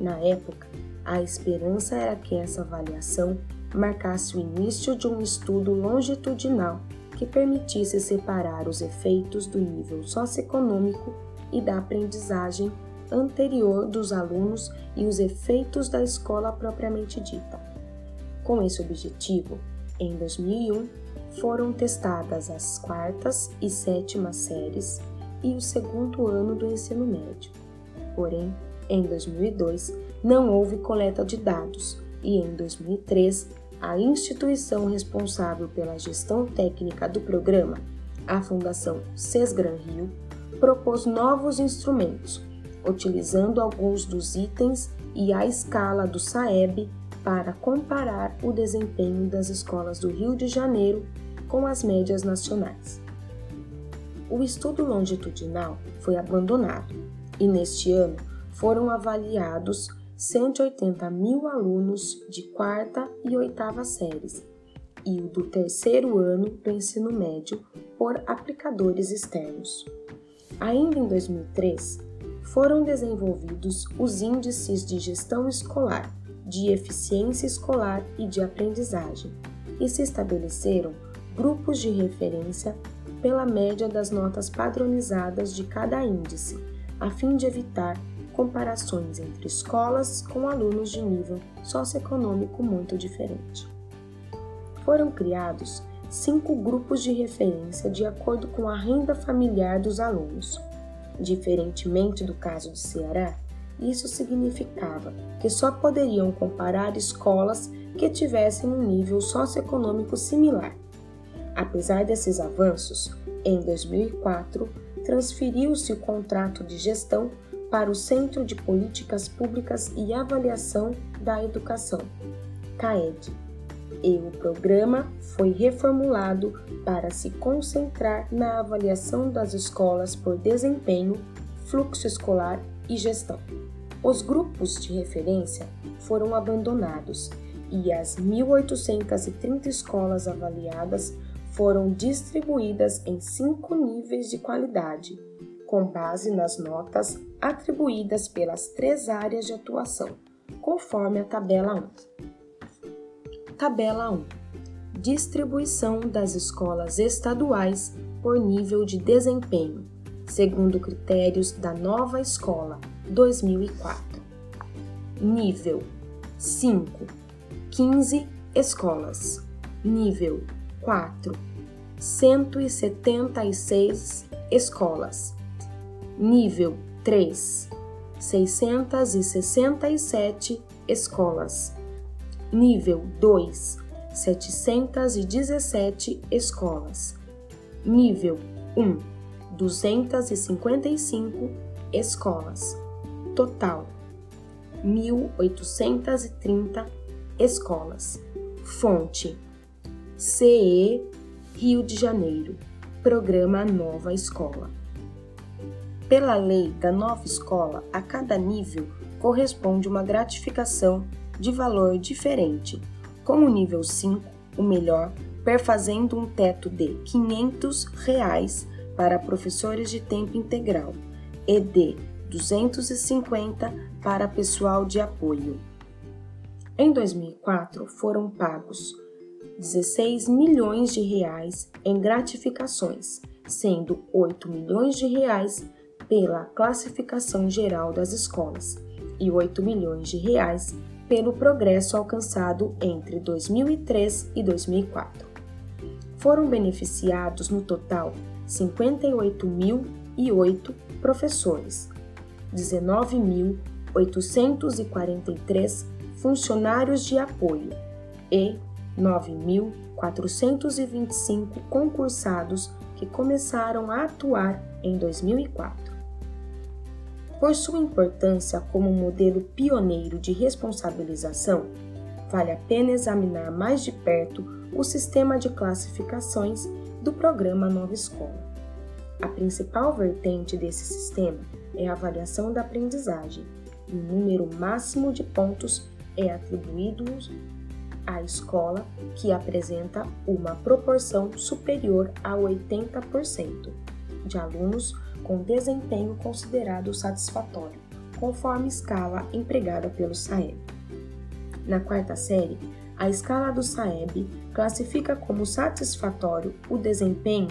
Na época, a esperança era que essa avaliação marcasse o início de um estudo longitudinal que permitisse separar os efeitos do nível socioeconômico e da aprendizagem anterior dos alunos e os efeitos da escola propriamente dita. Com esse objetivo, em 2001, foram testadas as quartas e sétimas séries e o segundo ano do ensino médio. Porém, em 2002, não houve coleta de dados e em 2003, a instituição responsável pela gestão técnica do programa, a Fundação Sesgran Rio, propôs novos instrumentos, utilizando alguns dos itens e a escala do SAEB para comparar o desempenho das escolas do Rio de Janeiro com as médias nacionais. O estudo longitudinal foi abandonado e, neste ano, foram avaliados 180 mil alunos de quarta e oitava séries e o do terceiro ano do ensino médio por aplicadores externos. Ainda em 2003, foram desenvolvidos os índices de gestão escolar de eficiência escolar e de aprendizagem, e se estabeleceram grupos de referência pela média das notas padronizadas de cada índice, a fim de evitar comparações entre escolas com alunos de nível socioeconômico muito diferente. Foram criados cinco grupos de referência de acordo com a renda familiar dos alunos. Diferentemente do caso de Ceará, isso significava que só poderiam comparar escolas que tivessem um nível socioeconômico similar. Apesar desses avanços, em 2004 transferiu-se o contrato de gestão para o Centro de Políticas Públicas e Avaliação da Educação, CAED, e o programa foi reformulado para se concentrar na avaliação das escolas por desempenho, fluxo escolar e gestão. Os grupos de referência foram abandonados e as 1.830 escolas avaliadas foram distribuídas em cinco níveis de qualidade, com base nas notas atribuídas pelas três áreas de atuação, conforme a tabela 1. Tabela 1. Distribuição das escolas estaduais por nível de desempenho, segundo critérios da nova escola 2004. Nível 5. 15 escolas. Nível 4. 176 escolas. Nível 3. 667 escolas. Nível 2. 717 escolas. Nível 1. 255 escolas. Total: 1.830 escolas. Fonte: CE Rio de Janeiro. Programa Nova Escola. Pela lei da nova escola, a cada nível corresponde uma gratificação de valor diferente, com o nível 5, o melhor, perfazendo um teto de 500 reais para professores de tempo integral e de 250 para pessoal de apoio. Em 2004, foram pagos 16 milhões de reais em gratificações, sendo 8 milhões de reais pela classificação geral das escolas e 8 milhões de reais pelo progresso alcançado entre 2003 e 2004. Foram beneficiados no total 58.008 professores, 19.843 funcionários de apoio e 9.425 concursados que começaram a atuar em 2004. Por sua importância como modelo pioneiro de responsabilização, vale a pena examinar mais de perto o sistema de classificações do programa Nova Escola. A principal vertente desse sistema é a avaliação da aprendizagem, o número máximo de pontos é atribuído à escola que apresenta uma proporção superior a 80% de alunos com desempenho considerado satisfatório, conforme escala empregada pelo SAEB. Na quarta série, a escala do SAEB classifica como satisfatório o desempenho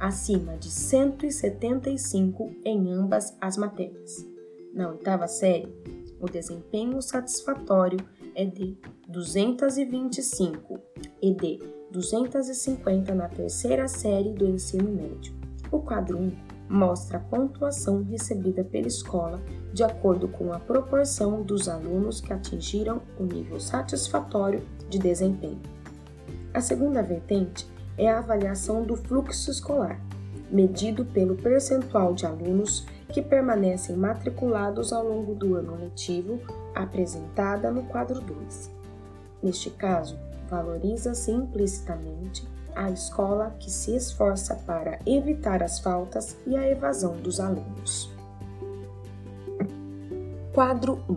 acima de 175 em ambas as matérias. Na oitava série, o desempenho satisfatório é de 225 e de 250 na terceira série do ensino médio. O quadro 1 mostra a pontuação recebida pela escola de acordo com a proporção dos alunos que atingiram o nível satisfatório de desempenho. A segunda vertente é a avaliação do fluxo escolar, medido pelo percentual de alunos que permanecem matriculados ao longo do ano letivo, apresentada no quadro 2. Neste caso, valoriza-se implicitamente a escola que se esforça para evitar as faltas e a evasão dos alunos. Quadro 1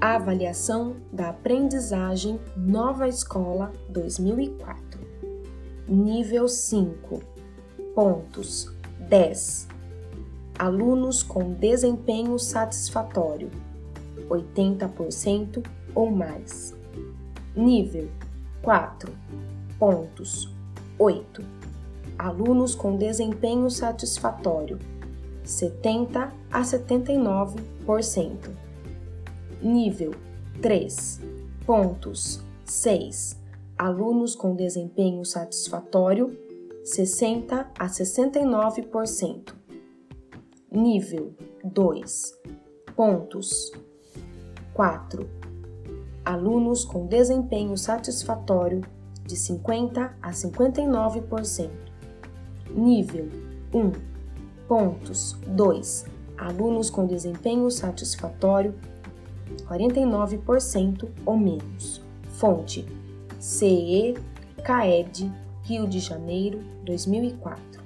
A avaliação da aprendizagem Nova Escola 2004 Nível 5 Pontos. 10 Alunos com desempenho satisfatório. 80% ou mais. Nível 4 Pontos 8 Alunos com desempenho satisfatório 70 a 79%. Nível 3 Pontos 6 alunos com desempenho satisfatório 60 a 69%. Nível 2. Pontos 4. Alunos com desempenho satisfatório de 50 a 59%. Nível 1. Pontos 2. alunos com desempenho satisfatório 49% ou menos. Fonte: CE CAED, Rio de Janeiro, 2004.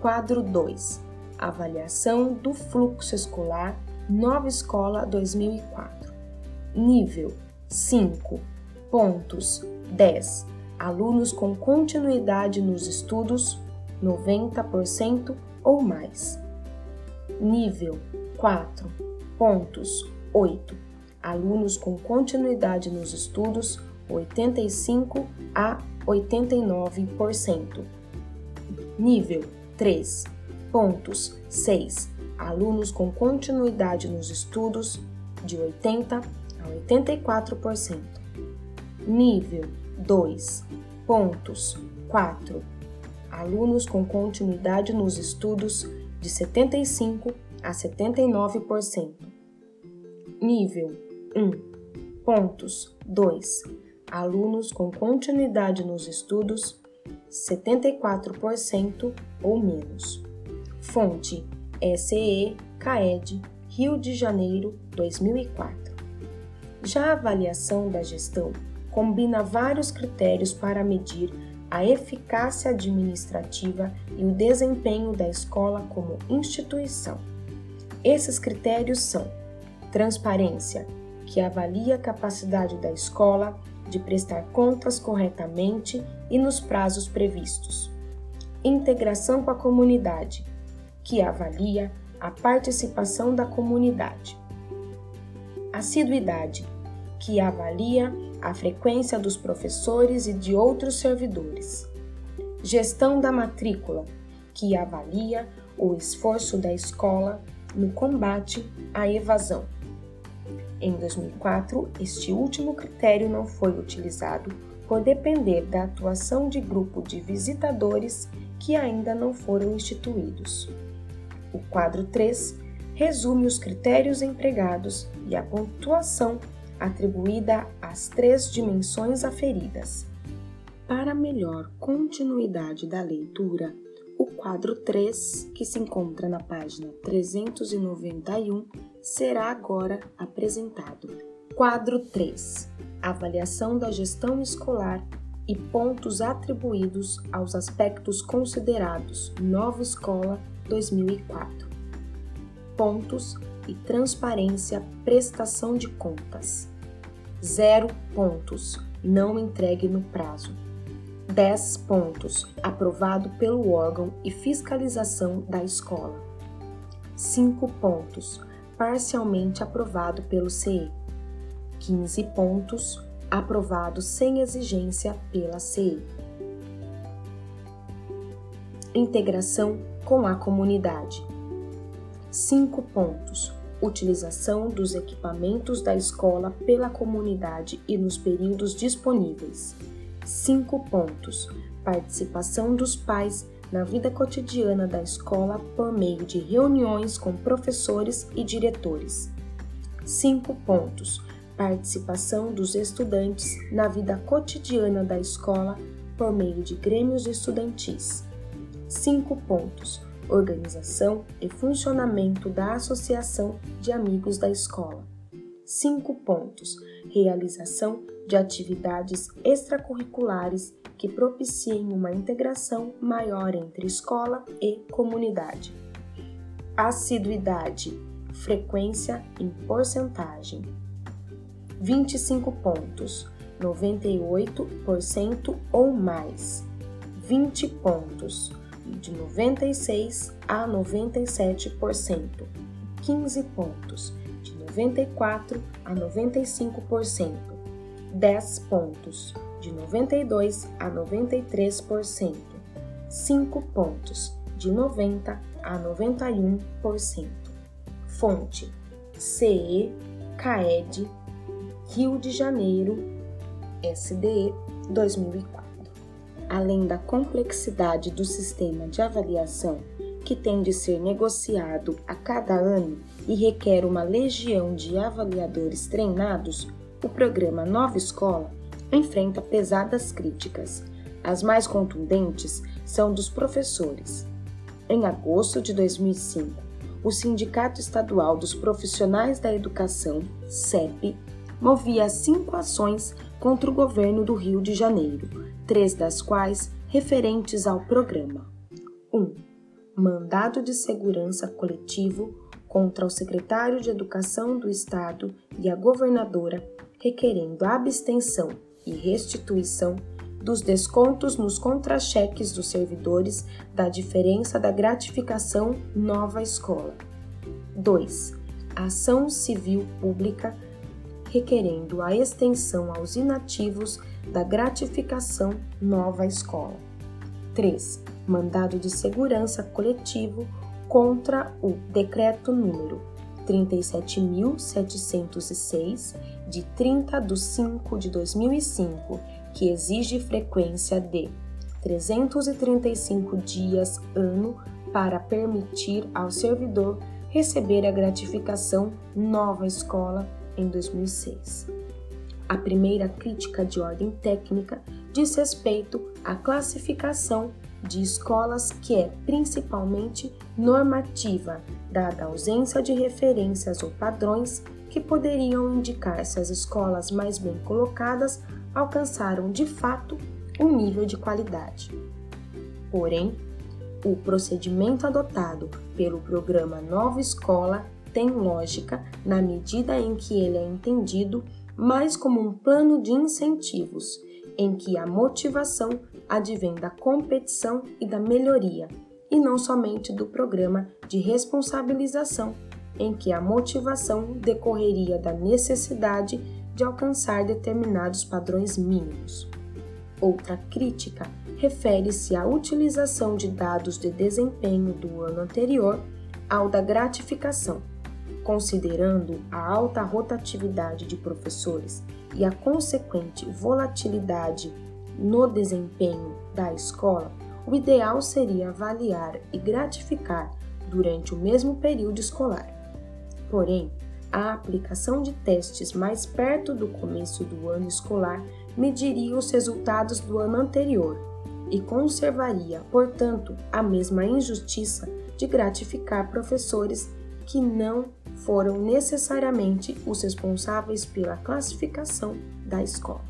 Quadro 2. Avaliação do fluxo escolar, Nova Escola 2004. Nível 5. Pontos 10. Alunos com continuidade nos estudos, 90% ou mais. Nível 4. Pontos 8. Alunos com continuidade nos estudos, 85 a 89%. Nível 3. Pontos 6. Alunos com continuidade nos estudos, de 80 a 84%. Nível 2. Pontos 4. Alunos com continuidade nos estudos, de 75 a 79%. Nível 1. Pontos 2. Alunos com continuidade nos estudos, 74% ou menos. Fonte: SE CAED, Rio de Janeiro, 2004. Já a avaliação da gestão combina vários critérios para medir a eficácia administrativa e o desempenho da escola como instituição. Esses critérios são: transparência, que avalia a capacidade da escola de prestar contas corretamente e nos prazos previstos. Integração com a comunidade, que avalia a participação da comunidade. Assiduidade, que avalia a frequência dos professores e de outros servidores. Gestão da matrícula, que avalia o esforço da escola no combate à evasão. Em 2004, este último critério não foi utilizado por depender da atuação de grupo de visitadores que ainda não foram instituídos. O quadro 3 resume os critérios empregados e a pontuação atribuída às três dimensões aferidas. Para melhor continuidade da leitura, o quadro 3, que se encontra na página 391, será agora apresentado. Quadro 3 Avaliação da gestão escolar e pontos atribuídos aos aspectos considerados Nova Escola 2004. Pontos e transparência prestação de contas. 0 pontos, não entregue no prazo. 10 pontos, aprovado pelo órgão e fiscalização da escola. 5 pontos, parcialmente aprovado pelo CE. 15 pontos, aprovado sem exigência pela CE. Integração com a comunidade. 5 pontos, utilização dos equipamentos da escola pela comunidade e nos períodos disponíveis. 5 pontos. Participação dos pais na vida cotidiana da escola por meio de reuniões com professores e diretores. 5 pontos. Participação dos estudantes na vida cotidiana da escola por meio de grêmios estudantis. 5 pontos organização e funcionamento da Associação de Amigos da Escola. 5 pontos. Realização de atividades extracurriculares que propiciem uma integração maior entre escola e comunidade. Assiduidade, frequência em porcentagem. 25 pontos, 98% ou mais. 20 pontos, de 96 a 97%, 15 pontos, de 94 a 95%, 10 pontos, de 92 a 93%, 5 pontos, de 90 a 91%. Fonte: CE, CAED, Rio de Janeiro, SDE 2004 além da complexidade do sistema de avaliação, que tem de ser negociado a cada ano e requer uma legião de avaliadores treinados, o programa Nova Escola enfrenta pesadas críticas. As mais contundentes são dos professores. Em agosto de 2005, o Sindicato Estadual dos Profissionais da Educação, CEP, movia cinco ações contra o governo do Rio de Janeiro, três das quais referentes ao programa. 1. Um, mandado de segurança coletivo contra o secretário de Educação do Estado e a governadora, requerendo a abstenção e restituição dos descontos nos contra-cheques dos servidores da diferença da gratificação nova escola. 2. Ação civil pública requerendo a extensão aos inativos da gratificação nova escola. 3. Mandado de segurança coletivo contra o decreto número 37.706 de 30 de 5 de 2005 que exige frequência de 335 dias ano para permitir ao servidor receber a gratificação nova escola em 2006. A primeira crítica de ordem técnica diz respeito à classificação de escolas que é principalmente normativa, dada a ausência de referências ou padrões que poderiam indicar se as escolas mais bem colocadas alcançaram de fato um nível de qualidade. Porém, o procedimento adotado pelo programa Nova Escola tem lógica na medida em que ele é entendido mais como um plano de incentivos, em que a motivação advém da competição e da melhoria, e não somente do programa de responsabilização, em que a motivação decorreria da necessidade de alcançar determinados padrões mínimos. Outra crítica refere-se à utilização de dados de desempenho do ano anterior ao da gratificação, considerando a alta rotatividade de professores e a consequente volatilidade no desempenho da escola, o ideal seria avaliar e gratificar durante o mesmo período escolar. Porém, a aplicação de testes mais perto do começo do ano escolar mediria os resultados do ano anterior e conservaria, portanto, a mesma injustiça de gratificar professores que não foram necessariamente os responsáveis pela classificação da escola.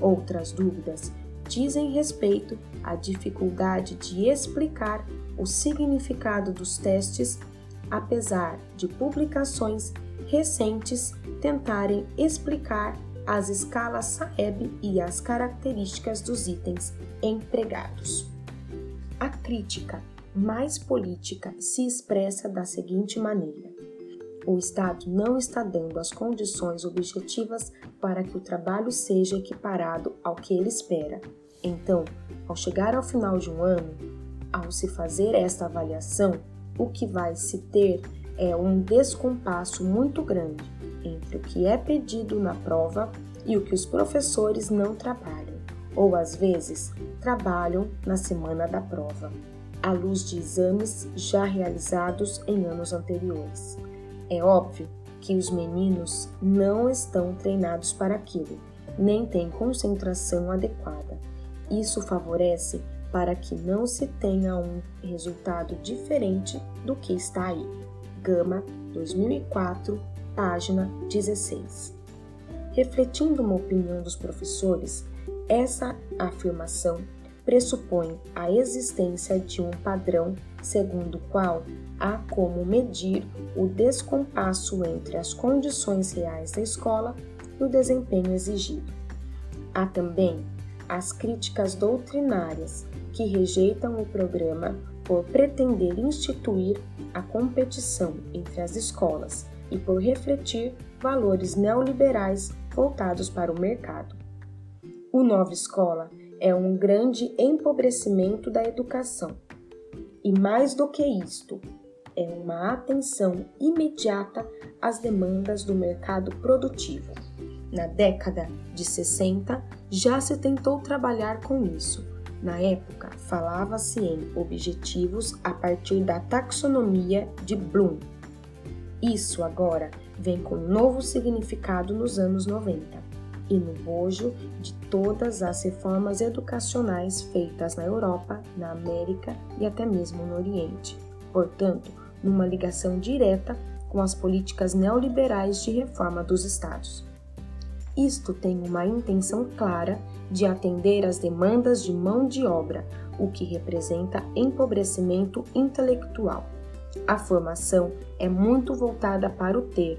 Outras dúvidas dizem respeito à dificuldade de explicar o significado dos testes, apesar de publicações recentes tentarem explicar as escalas Saeb e as características dos itens empregados. A crítica mais política se expressa da seguinte maneira: o Estado não está dando as condições objetivas para que o trabalho seja equiparado ao que ele espera. Então, ao chegar ao final de um ano, ao se fazer esta avaliação, o que vai se ter é um descompasso muito grande entre o que é pedido na prova e o que os professores não trabalham, ou às vezes trabalham na semana da prova à luz de exames já realizados em anos anteriores. É óbvio que os meninos não estão treinados para aquilo, nem têm concentração adequada. Isso favorece para que não se tenha um resultado diferente do que está aí. Gama 2004, página 16. Refletindo uma opinião dos professores, essa afirmação pressupõe a existência de um padrão segundo o qual há como medir o descompasso entre as condições reais da escola e o desempenho exigido. Há também as críticas doutrinárias que rejeitam o programa por pretender instituir a competição entre as escolas e por refletir valores neoliberais voltados para o mercado. O Nova Escola é um grande empobrecimento da educação. E mais do que isto, é uma atenção imediata às demandas do mercado produtivo. Na década de 60, já se tentou trabalhar com isso. Na época, falava-se em objetivos a partir da taxonomia de Bloom. Isso agora vem com novo significado nos anos 90 e no bojo de todas as reformas educacionais feitas na Europa, na América e até mesmo no Oriente. Portanto, numa ligação direta com as políticas neoliberais de reforma dos estados. Isto tem uma intenção clara de atender às demandas de mão de obra, o que representa empobrecimento intelectual. A formação é muito voltada para o ter,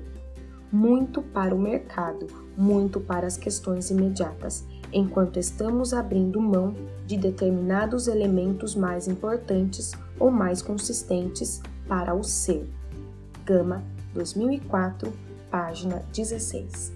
muito para o mercado, muito para as questões imediatas, enquanto estamos abrindo mão de determinados elementos mais importantes ou mais consistentes para o ser. Gama 2004, página 16.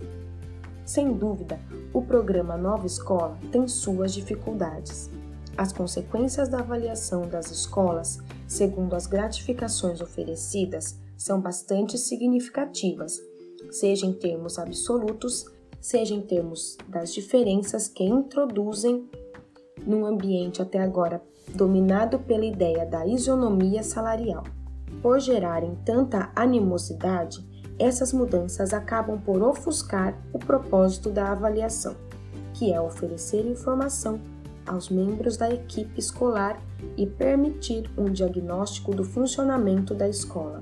Sem dúvida, o programa Nova Escola tem suas dificuldades. As consequências da avaliação das escolas, segundo as gratificações oferecidas, são bastante significativas, seja em termos absolutos, seja em termos das diferenças que introduzem num ambiente até agora dominado pela ideia da isonomia salarial. Por gerarem tanta animosidade, essas mudanças acabam por ofuscar o propósito da avaliação, que é oferecer informação aos membros da equipe escolar e permitir um diagnóstico do funcionamento da escola.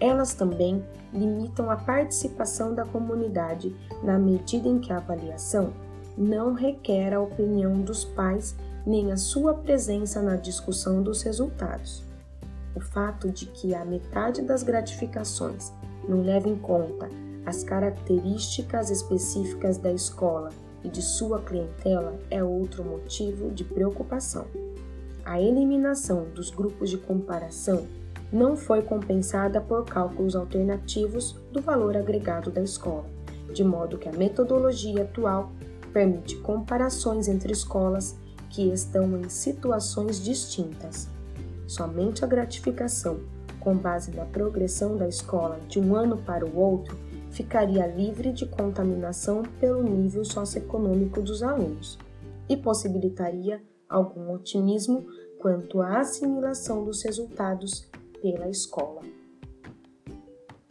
Elas também limitam a participação da comunidade na medida em que a avaliação não requer a opinião dos pais nem a sua presença na discussão dos resultados. O fato de que a metade das gratificações não leva em conta as características específicas da escola e de sua clientela é outro motivo de preocupação. A eliminação dos grupos de comparação não foi compensada por cálculos alternativos do valor agregado da escola, de modo que a metodologia atual permite comparações entre escolas que estão em situações distintas. Somente a gratificação com base na progressão da escola de um ano para o outro, ficaria livre de contaminação pelo nível socioeconômico dos alunos e possibilitaria algum otimismo quanto à assimilação dos resultados pela escola.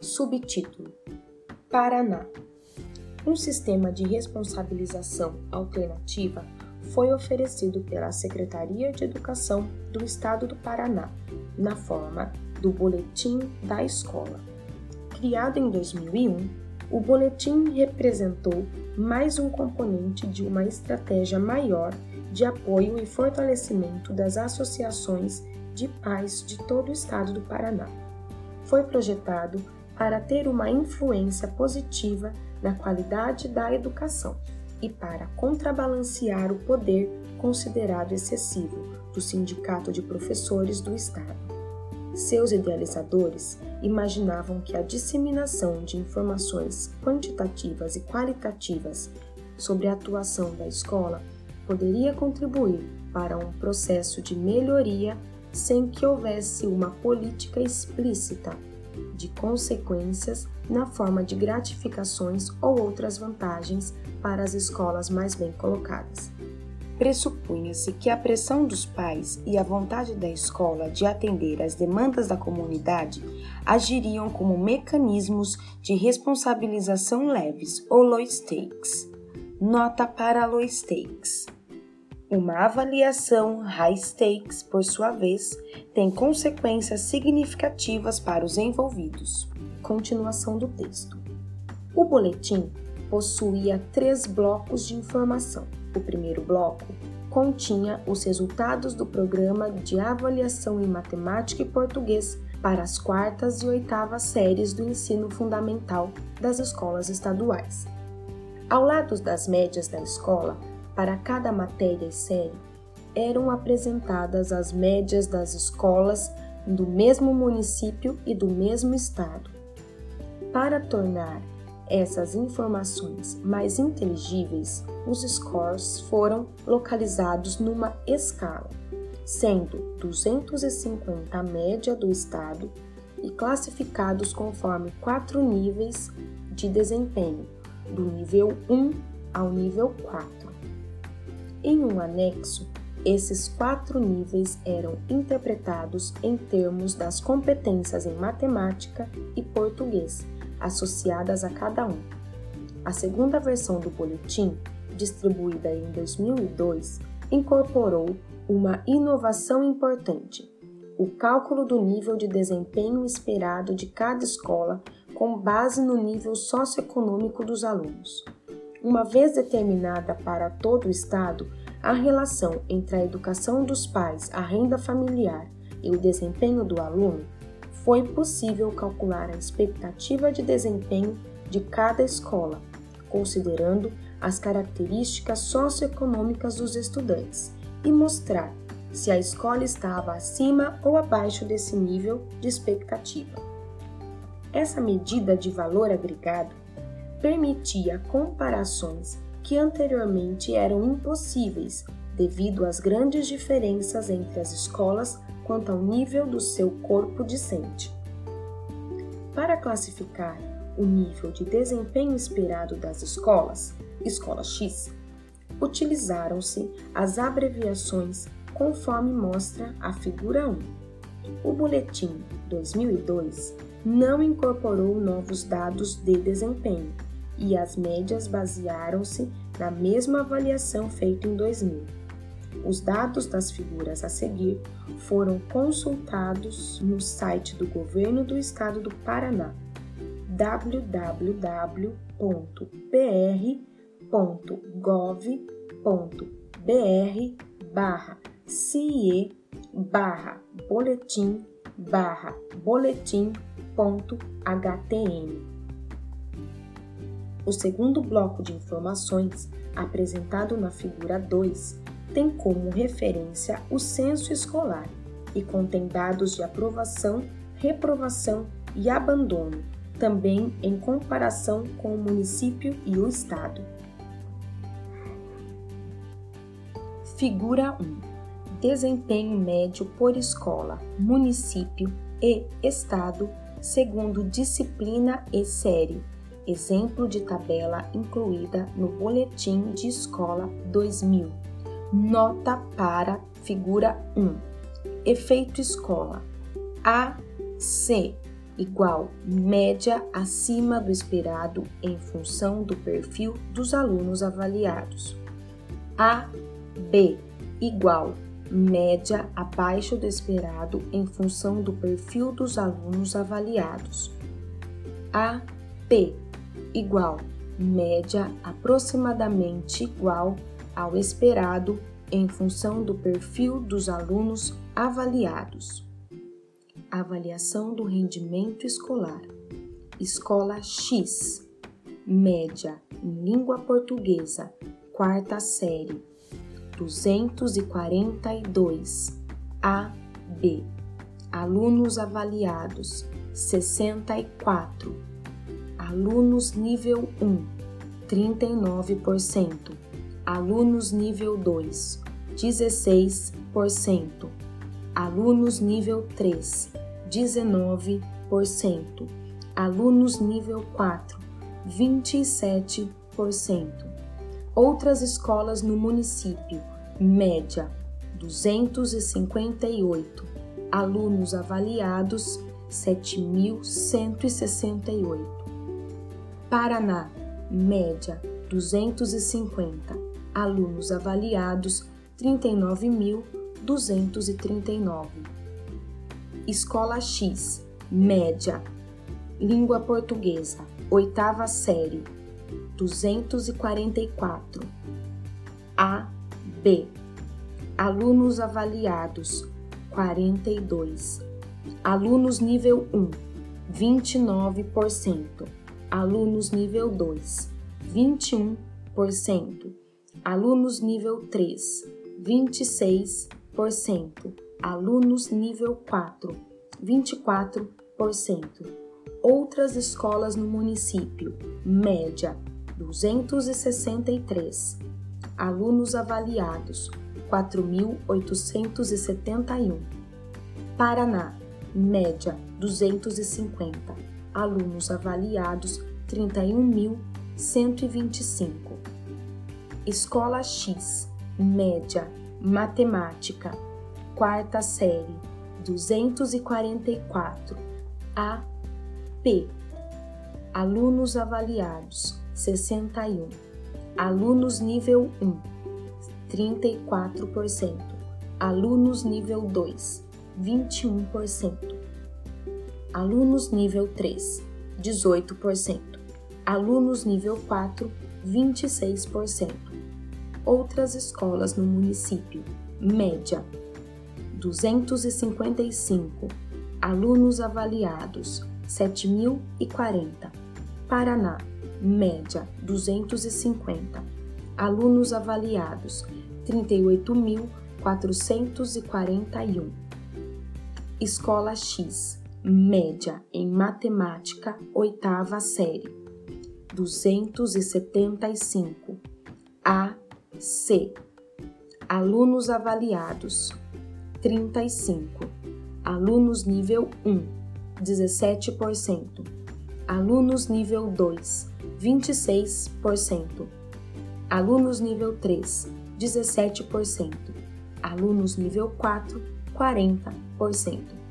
Subtítulo: Paraná. Um sistema de responsabilização alternativa foi oferecido pela Secretaria de Educação do Estado do Paraná, na forma do Boletim da Escola. Criado em 2001, o boletim representou mais um componente de uma estratégia maior de apoio e fortalecimento das associações de pais de todo o estado do Paraná. Foi projetado para ter uma influência positiva na qualidade da educação e para contrabalancear o poder considerado excessivo do Sindicato de Professores do Estado. Seus idealizadores imaginavam que a disseminação de informações quantitativas e qualitativas sobre a atuação da escola poderia contribuir para um processo de melhoria sem que houvesse uma política explícita de consequências na forma de gratificações ou outras vantagens para as escolas mais bem colocadas pressupunha-se que a pressão dos pais e a vontade da escola de atender às demandas da comunidade agiriam como mecanismos de responsabilização leves ou low stakes. Nota para low stakes. Uma avaliação high stakes, por sua vez, tem consequências significativas para os envolvidos. Continuação do texto. O boletim possuía três blocos de informação o primeiro bloco continha os resultados do programa de avaliação em matemática e português para as quartas e oitavas séries do ensino fundamental das escolas estaduais. Ao lado das médias da escola, para cada matéria e série, eram apresentadas as médias das escolas do mesmo município e do mesmo estado. Para tornar essas informações mais inteligíveis, os scores foram localizados numa escala, sendo 250 a média do estado e classificados conforme quatro níveis de desempenho, do nível 1 ao nível 4. Em um anexo, esses quatro níveis eram interpretados em termos das competências em matemática e português associadas a cada um. A segunda versão do boletim, distribuída em 2002, incorporou uma inovação importante. o cálculo do nível de desempenho esperado de cada escola com base no nível socioeconômico dos alunos. Uma vez determinada para todo o Estado, a relação entre a educação dos pais, a renda familiar e o desempenho do aluno, foi possível calcular a expectativa de desempenho de cada escola, considerando as características socioeconômicas dos estudantes e mostrar se a escola estava acima ou abaixo desse nível de expectativa. Essa medida de valor agregado permitia comparações que anteriormente eram impossíveis devido às grandes diferenças entre as escolas quanto ao nível do seu corpo discente. Para classificar o nível de desempenho esperado das escolas, Escola X, utilizaram-se as abreviações conforme mostra a figura 1. O boletim 2002 não incorporou novos dados de desempenho e as médias basearam-se na mesma avaliação feita em 2000. Os dados das figuras a seguir foram consultados no site do Governo do Estado do Paraná www.pr.gov.br barra CIE barra boletim barra boletim.htm. O segundo bloco de informações, apresentado na figura 2, tem como referência o censo escolar e contém dados de aprovação, reprovação e abandono, também em comparação com o município e o estado. Figura 1 desempenho médio por escola, município e estado, segundo disciplina e série. Exemplo de tabela incluída no Boletim de Escola 2000. Nota para figura 1. Efeito escola. A, C igual média acima do esperado em função do perfil dos alunos avaliados. A, B igual média abaixo do esperado em função do perfil dos alunos avaliados. A P igual média aproximadamente igual ao esperado em função do perfil dos alunos avaliados. Avaliação do rendimento escolar. Escola X. Média em língua portuguesa, quarta série 242 A, B. Alunos avaliados 64. Alunos nível 1 39%. Alunos nível 2 16%. Alunos nível 3 19%. Alunos nível 4 27%. Outras escolas no município média 258, alunos avaliados 7.168. Paraná, média 250, alunos avaliados 39.239. Escola X, média, língua portuguesa, oitava série, 244. A B. Alunos avaliados 42. Alunos nível 1 29%. Alunos nível 2 21%. Alunos nível 3 26%. Alunos nível 4 24%. Outras escolas no município, média 263 alunos avaliados 4.871. Paraná, média 250, alunos avaliados 31.125. Escola X, média matemática, quarta série 244. A, P, alunos avaliados 61 Alunos nível 1, 34%. Alunos nível 2, 21%. Alunos nível 3, 18%. Alunos nível 4, 26%. Outras escolas no município, média 255. Alunos avaliados 7.040. Paraná, média 250. Alunos avaliados 38.441. Escola X, média em matemática, oitava série 275. A, C. Alunos avaliados 35. Alunos nível 1, 17%. Alunos nível 2, 26%. Alunos nível 3, 17%. Alunos nível 4, 40%.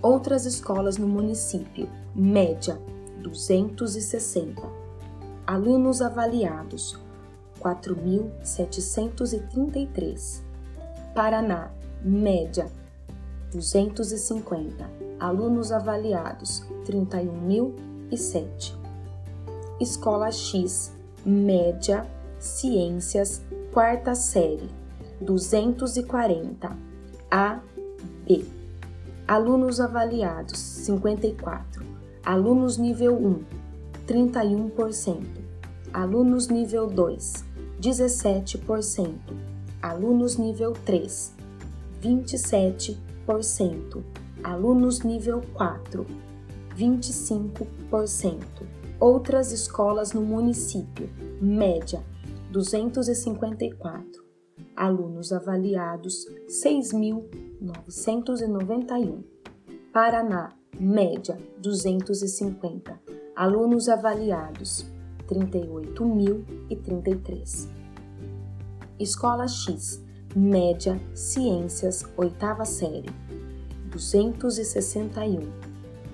Outras escolas no município, média 260. Alunos avaliados 4.733. Paraná, média 250. Alunos avaliados 31.007. Escola X, média Ciências, quarta série 240. A, B. Alunos avaliados 54. Alunos nível 1, 31%. Alunos nível 2, 17%. Alunos nível 3, 27%. Alunos nível 4, 25%. Outras escolas no município, média 254. Alunos avaliados 6.991. Paraná, média 250. Alunos avaliados 38.033. Escola X, média Ciências, oitava série 261.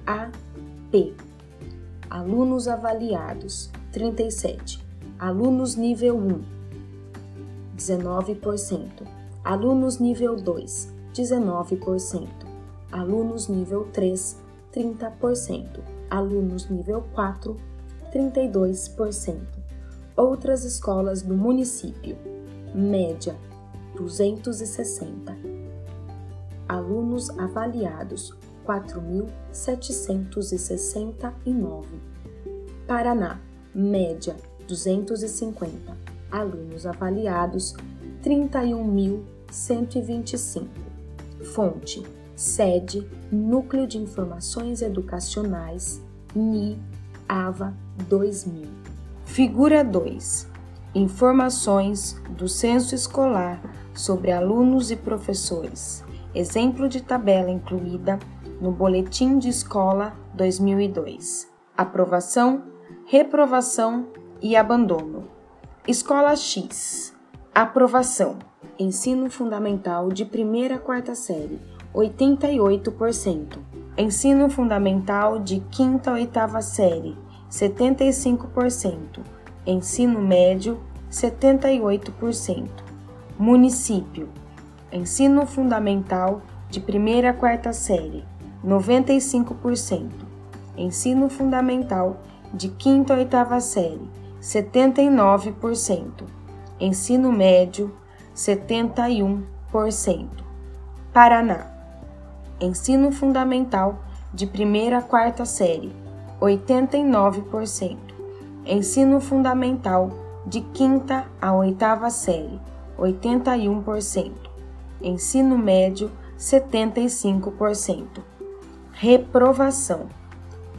A, P. Alunos avaliados 37. Alunos nível 1 19%. Alunos nível 2 19%. Alunos nível 3 30%. Alunos nível 4 32%. Outras escolas do município, média 260. Alunos avaliados 4.769. Paraná, média 250. Alunos avaliados 31.125. Fonte: sede Núcleo de Informações Educacionais NI AVA 2000. Figura 2. Informações do censo escolar sobre alunos e professores. Exemplo de tabela incluída no Boletim de Escola 2002. Aprovação, reprovação e abandono. Escola X. Aprovação. Ensino fundamental de primeira a quarta série, 88%. Ensino fundamental de quinta a oitava série, 75%. Ensino médio, 78%. Município. Ensino fundamental de primeira a quarta série, 95%. Ensino fundamental de quinta a oitava série, 79%. Ensino médio, 71%. Paraná. Ensino fundamental de primeira a quarta série, 89%. Ensino fundamental de quinta a oitava série, 81%. Ensino médio, 75%. Reprovação.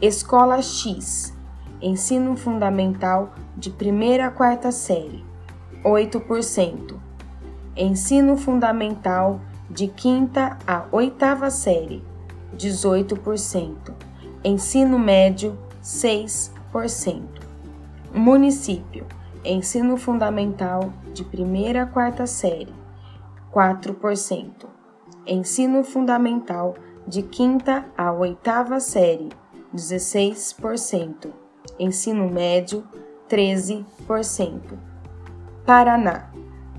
Escola X. Ensino fundamental de primeira a quarta série, 8%. Ensino fundamental de quinta a oitava série, 18%. Ensino médio, 6%. Município: Ensino fundamental de primeira a quarta série, 4%. Ensino fundamental de quinta a oitava série, 16%. Ensino médio, 13%. Paraná: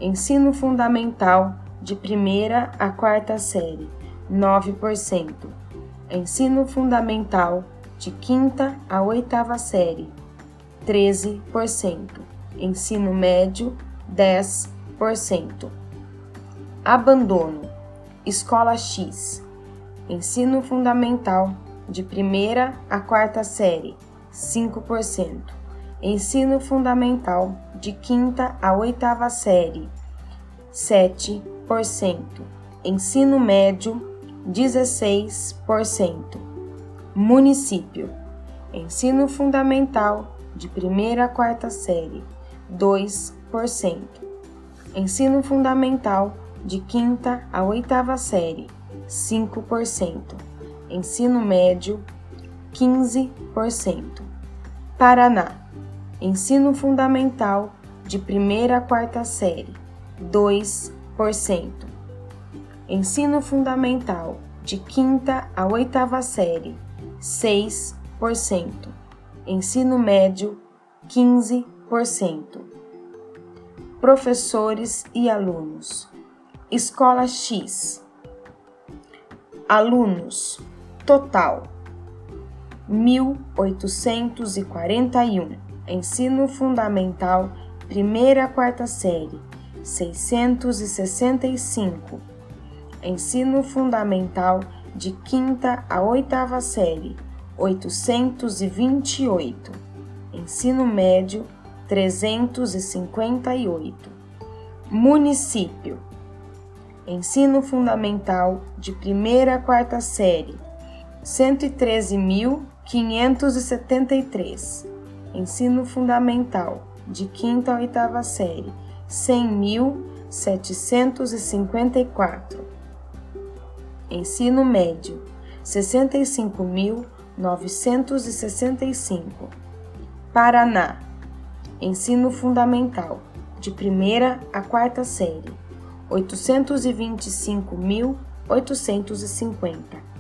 Ensino fundamental de primeira a quarta série, 9%. Ensino fundamental de quinta a oitava série, 13%. Ensino médio, 10%. Abandono. Escola X. Ensino fundamental de primeira a quarta série, 5%. Ensino fundamental de quinta a oitava série, 7%. Ensino médio, 16%. Município. Ensino fundamental de primeira a quarta série, 2%. Ensino fundamental de quinta a oitava série, 5%. Ensino médio, 15%. Paraná. Ensino fundamental de primeira a quarta série, 2%. Ensino fundamental de quinta a oitava série, 6%. Ensino médio, 15%. Professores e alunos. Escola X. Alunos. Total: 1841. Ensino fundamental, primeira a quarta série, 665. Ensino fundamental de quinta a oitava série, 828. Ensino médio, 358. Município. Ensino fundamental de primeira a quarta série, 113.573. Ensino fundamental de quinta a oitava série, 100.754. Ensino médio, 65.965. Paraná. Ensino fundamental de primeira a quarta série, 825.850.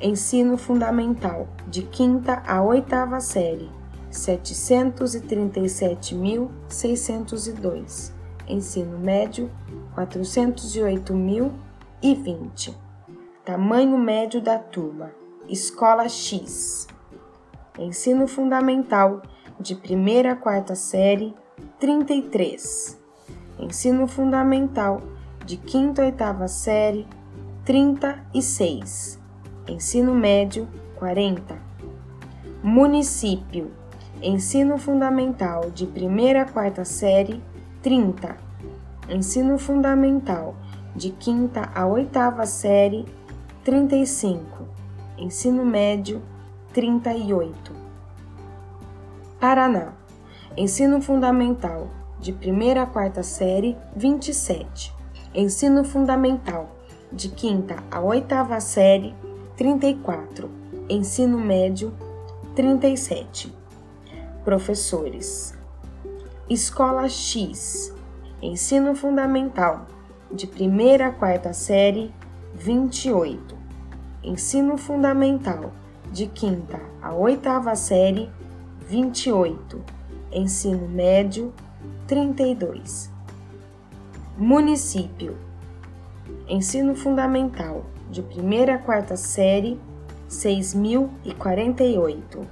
Ensino fundamental de quinta a oitava série, 737.602. Ensino médio, 408.020. Tamanho médio da turma. Escola X. Ensino fundamental de primeira a quarta série, 33. Ensino fundamental de quinta a oitava série, 36. Ensino médio, 40. Município. Ensino fundamental de primeira a quarta série, 30. Ensino fundamental de quinta a oitava série, 35. Ensino médio, 38. Paraná. Ensino fundamental de primeira a quarta série, 27. Ensino fundamental de quinta a oitava série, 34. Ensino médio, 37. Professores. Escola X. Ensino fundamental de primeira a quarta série, 28. Ensino fundamental de quinta a oitava série, 28. Ensino médio, 32. Município. Ensino fundamental de primeira a quarta série, 6.048.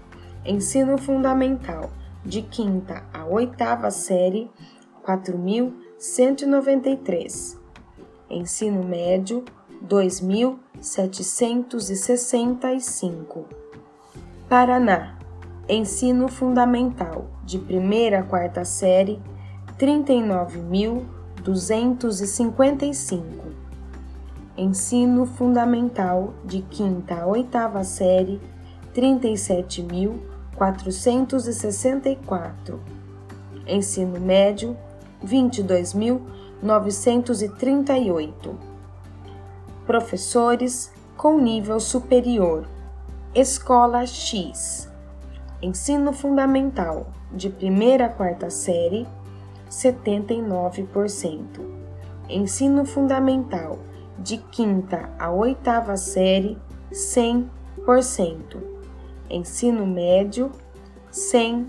Ensino fundamental de quinta a oitava série, 4.193. Ensino médio, 2.765. Paraná. Ensino fundamental de primeira a quarta série, 39.255. Ensino fundamental de quinta a oitava série, 37.464. Ensino médio, 22.938. Professores com nível superior. Escola X. Ensino fundamental de primeira a quarta série, 79%. Ensino fundamental de quinta a oitava série, 100%. Ensino médio, 100%.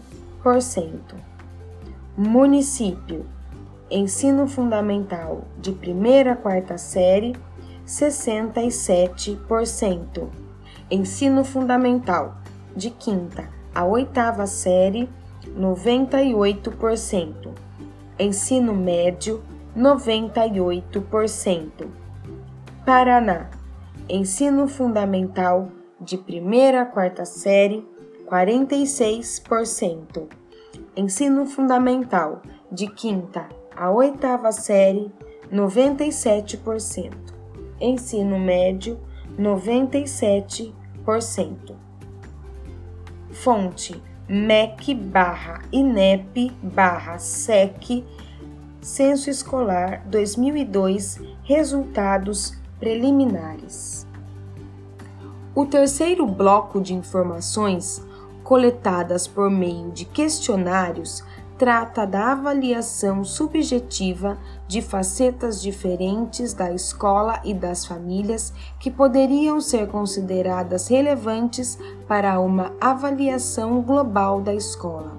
Município. Ensino fundamental de primeira a quarta série, 67%. Ensino fundamental, de quinta a oitava série, 98%. Ensino médio, 98%. Paraná, ensino fundamental, de primeira a quarta série, 46%. Ensino fundamental, de quinta a oitava série, 97%. Ensino médio, 97%. Fonte MEC barra INEP barra SEC Censo Escolar 2002 Resultados preliminares. O terceiro bloco de informações coletadas por meio de questionários trata da avaliação subjetiva de facetas diferentes da escola e das famílias que poderiam ser consideradas relevantes para uma avaliação global da escola.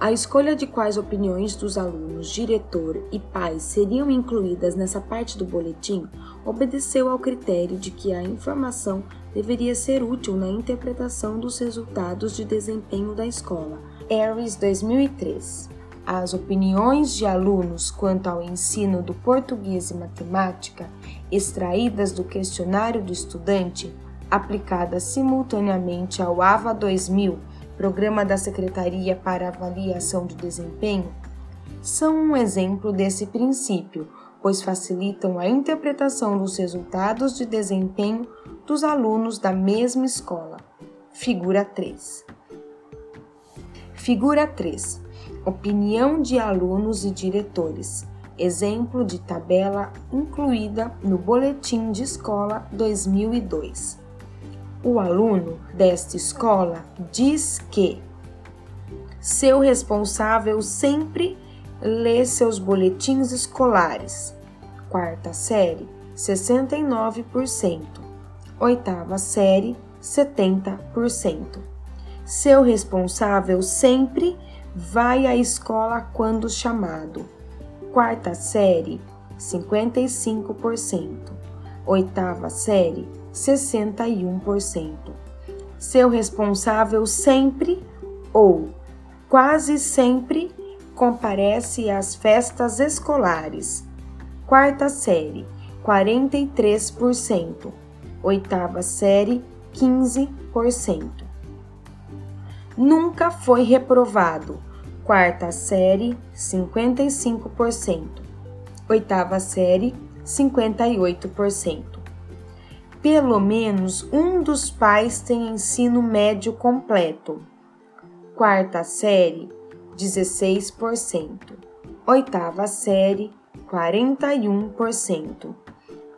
A escolha de quais opiniões dos alunos, diretor e pais seriam incluídas nessa parte do boletim obedeceu ao critério de que a informação deveria ser útil na interpretação dos resultados de desempenho da escola. Ares 2003. As opiniões de alunos quanto ao ensino do português e matemática, extraídas do questionário do estudante, aplicadas simultaneamente ao AVA 2000 Programa da Secretaria para Avaliação de Desempenho, são um exemplo desse princípio, pois facilitam a interpretação dos resultados de desempenho dos alunos da mesma escola. Figura 3. Figura 3. Opinião de alunos e diretores. Exemplo de tabela incluída no Boletim de Escola 2002. O aluno desta escola diz que seu responsável sempre lê seus boletins escolares. Quarta série, 69%. Oitava série, 70%. Seu responsável sempre vai à escola quando chamado. Quarta série, 55%. Oitava série, 61%. Seu responsável sempre ou quase sempre comparece às festas escolares. Quarta série, 43%. Oitava série, 15%. Nunca foi reprovado. Quarta série, 55%. Oitava série, 58% pelo menos um dos pais tem ensino médio completo. Quarta série, 16%. Oitava série, 41%.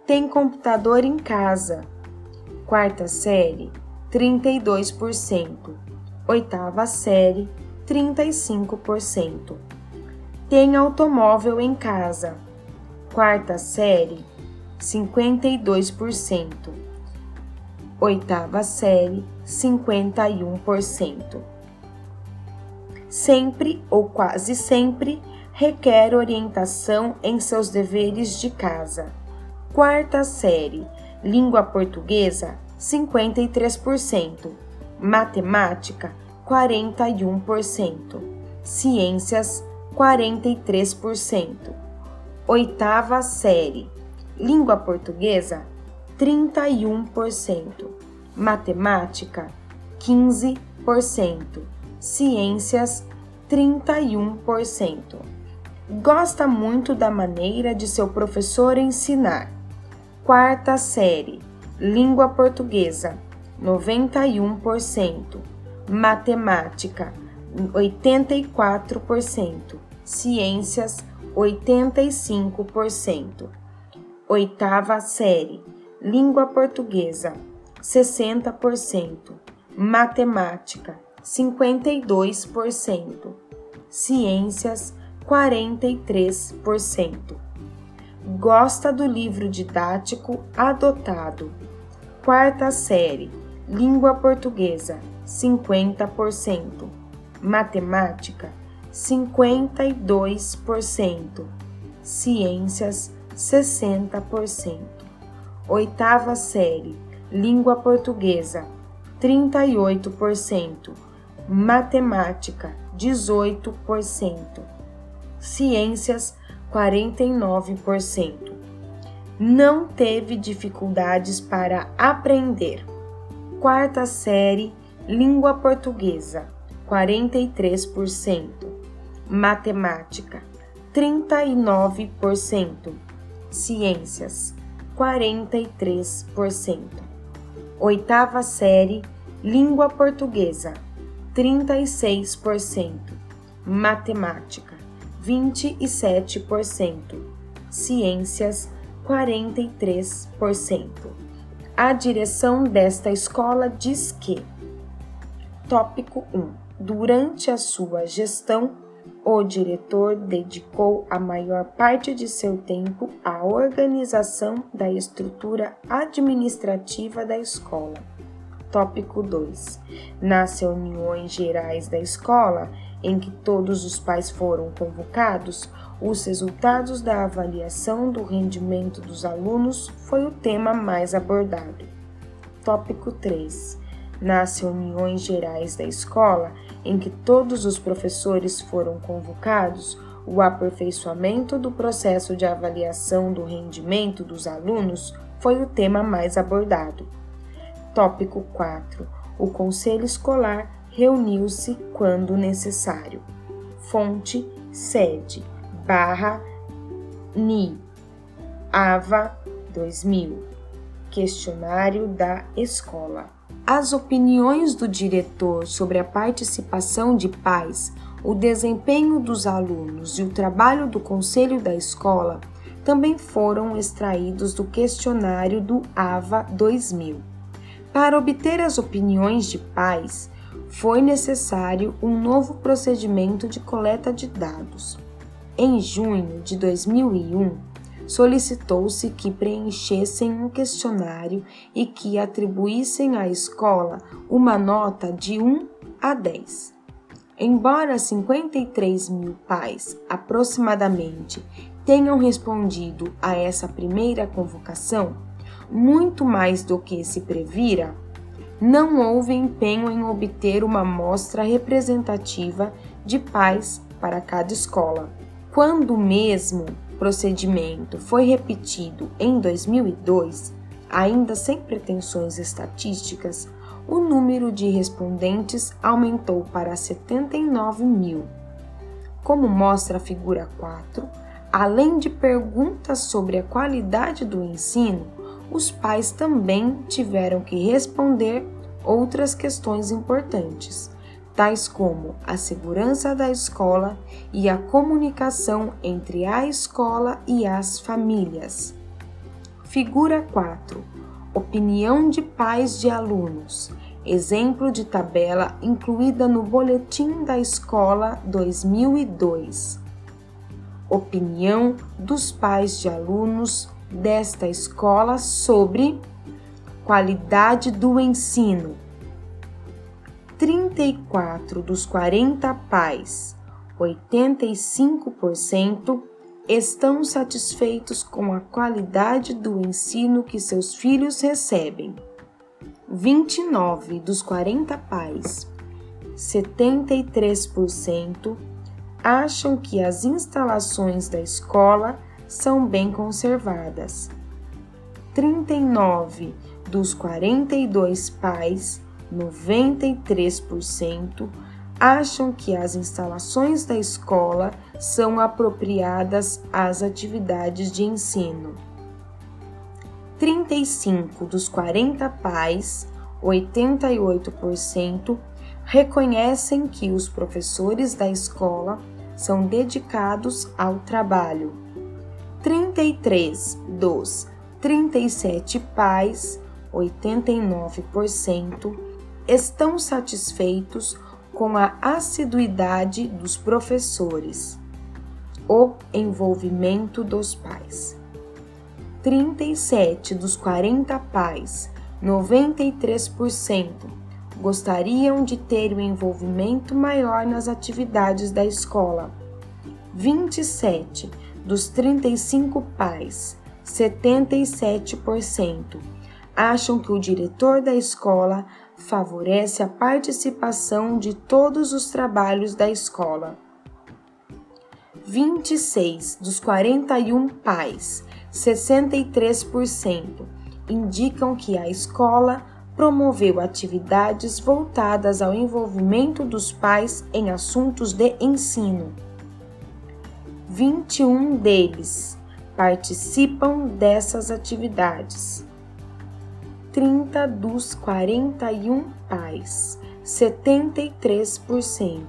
Tem computador em casa. Quarta série, 32%. Oitava série, 35%. Tem automóvel em casa. Quarta série, 52%. Oitava série, 51%. Sempre ou quase sempre requer orientação em seus deveres de casa. Quarta série, língua portuguesa, 53%. Matemática, 41%. Ciências, 43%. Oitava série, língua portuguesa 31%, matemática 15%, ciências 31%. Gosta muito da maneira de seu professor ensinar. Quarta série, língua portuguesa 91%, matemática 84%, ciências 85% oitava série, língua portuguesa, 60%, matemática, 52%, ciências, 43%. Gosta do livro didático adotado. Quarta série, língua portuguesa, 50%, matemática, 52%, ciências, 60%. Oitava série, língua portuguesa, 38%. Matemática, 18%. Ciências, 49%. Não teve dificuldades para aprender. Quarta série, língua portuguesa, 43%. Matemática, 39%. Ciências, 43%. Oitava série, língua portuguesa, 36%. Matemática, 27%. Ciências, 43%. A direção desta escola diz que: Tópico 1. Durante a sua gestão, o diretor dedicou a maior parte de seu tempo à organização da estrutura administrativa da escola. Tópico 2. Nas reuniões gerais da escola, em que todos os pais foram convocados, os resultados da avaliação do rendimento dos alunos foi o tema mais abordado. Tópico 3. Nas reuniões gerais da escola, em que todos os professores foram convocados, o aperfeiçoamento do processo de avaliação do rendimento dos alunos foi o tema mais abordado. Tópico 4. O Conselho Escolar reuniu-se quando necessário. Fonte, sede, barra, NI, AVA 2000. Questionário da escola. As opiniões do diretor sobre a participação de pais, o desempenho dos alunos e o trabalho do conselho da escola também foram extraídos do questionário do AVA 2000. Para obter as opiniões de pais, foi necessário um novo procedimento de coleta de dados. Em junho de 2001, solicitou-se que preenchessem um questionário e que atribuíssem à escola uma nota de 1 a 10. Embora 53 mil pais, aproximadamente, tenham respondido a essa primeira convocação, muito mais do que se previra, não houve empenho em obter uma amostra representativa de pais para cada escola. Quando mesmo procedimento foi repetido em 2002, ainda sem pretensões estatísticas, o número de respondentes aumentou para 79 mil. Como mostra a figura 4, além de perguntas sobre a qualidade do ensino, os pais também tiveram que responder outras questões importantes, tais como a segurança da escola e a comunicação entre a escola e as famílias. Figura 4. Opinião de pais de alunos. Exemplo de tabela incluída no Boletim da Escola 2002. Opinião dos pais de alunos desta escola sobre qualidade do ensino 34 dos 40 pais, 85%, estão satisfeitos com a qualidade do ensino que seus filhos recebem. 29 dos 40 pais, 73%, acham que as instalações da escola são bem conservadas. 39 dos 42 pais 93% acham que as instalações da escola são apropriadas às atividades de ensino. 35 dos 40 pais, 88%, reconhecem que os professores da escola são dedicados ao trabalho. 33 dos 37 pais, 89%, estão satisfeitos com a assiduidade dos professores, o envolvimento dos pais. 37 dos 40 pais, 93%, gostariam de ter o um envolvimento maior nas atividades da escola. 27 dos 35 pais, 77%, acham que o diretor da escola favorece a participação de todos os trabalhos da escola. 26 dos 41 pais, 63%, indicam que a escola promoveu atividades voltadas ao envolvimento dos pais em assuntos de ensino. 21 deles participam dessas atividades. 30 dos 41 pais, 73%,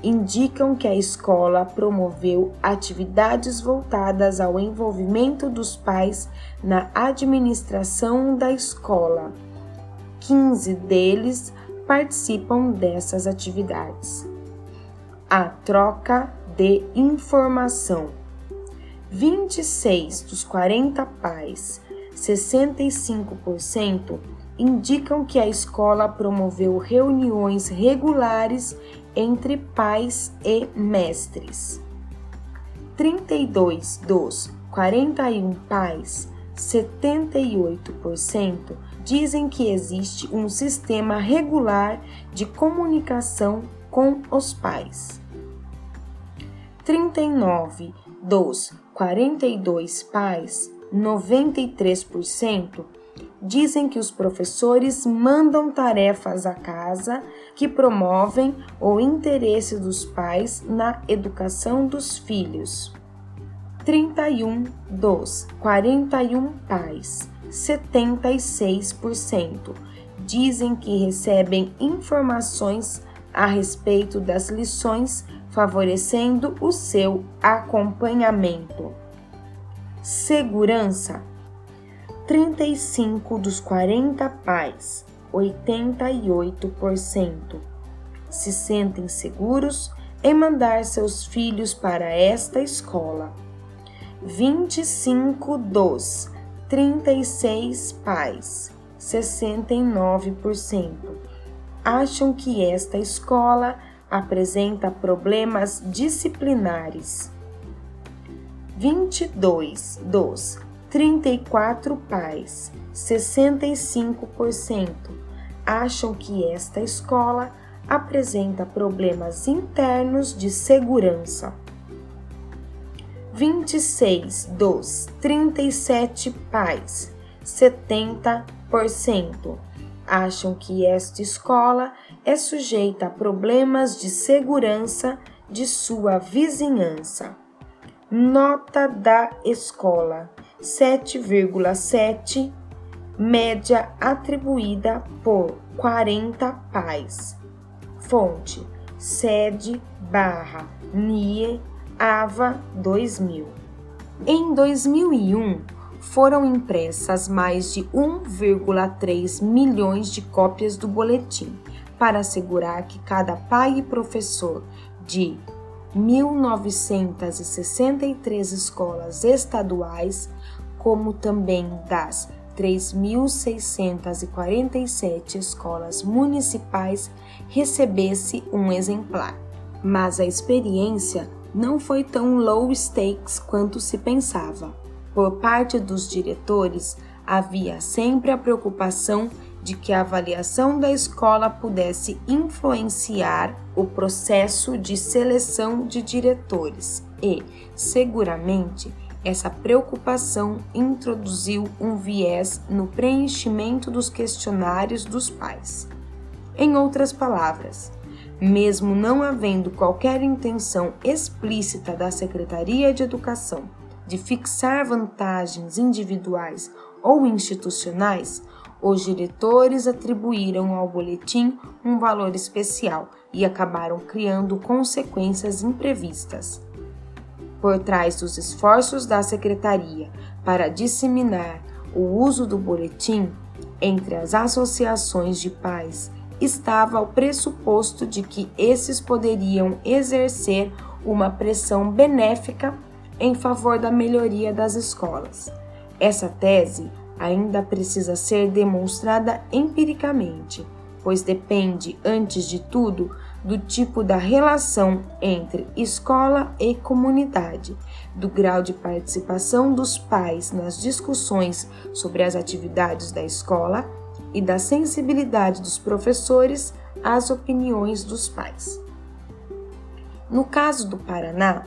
indicam que a escola promoveu atividades voltadas ao envolvimento dos pais na administração da escola. 15 deles participam dessas atividades. A troca de informação. 26 dos 40 pais 65% indicam que a escola promoveu reuniões regulares entre pais e mestres. 32 dos 41 pais, 78%, dizem que existe um sistema regular de comunicação com os pais. 39 dos 42 pais 93% dizem que os professores mandam tarefas à casa que promovem o interesse dos pais na educação dos filhos. 31 dos 41 pais, 76%, dizem que recebem informações a respeito das lições, favorecendo o seu acompanhamento. Segurança: 35 dos 40 pais, 88%, se sentem seguros em mandar seus filhos para esta escola. 25 dos 36 pais, 69%, acham que esta escola apresenta problemas disciplinares. 22 dos 34 pais, 65%, acham que esta escola apresenta problemas internos de segurança. 26 dos 37 pais, 70%, acham que esta escola é sujeita a problemas de segurança de sua vizinhança. Nota da escola: 7,7, média atribuída por 40 pais. Fonte: sede barra NIE AVA 2000. Em 2001, foram impressas mais de 1,3 milhões de cópias do boletim para assegurar que cada pai e professor de 1.963 escolas estaduais, como também das 3.647 escolas municipais, recebesse um exemplar. Mas a experiência não foi tão low stakes quanto se pensava. Por parte dos diretores, havia sempre a preocupação de que a avaliação da escola pudesse influenciar o processo de seleção de diretores e, seguramente, essa preocupação introduziu um viés no preenchimento dos questionários dos pais. Em outras palavras, mesmo não havendo qualquer intenção explícita da Secretaria de Educação de fixar vantagens individuais ou institucionais, os diretores atribuíram ao boletim um valor especial e acabaram criando consequências imprevistas. Por trás dos esforços da secretaria para disseminar o uso do boletim entre as associações de pais estava o pressuposto de que esses poderiam exercer uma pressão benéfica em favor da melhoria das escolas. Essa tese ainda precisa ser demonstrada empiricamente, pois depende, antes de tudo, do tipo da relação entre escola e comunidade, do grau de participação dos pais nas discussões sobre as atividades da escola e da sensibilidade dos professores às opiniões dos pais. No caso do Paraná,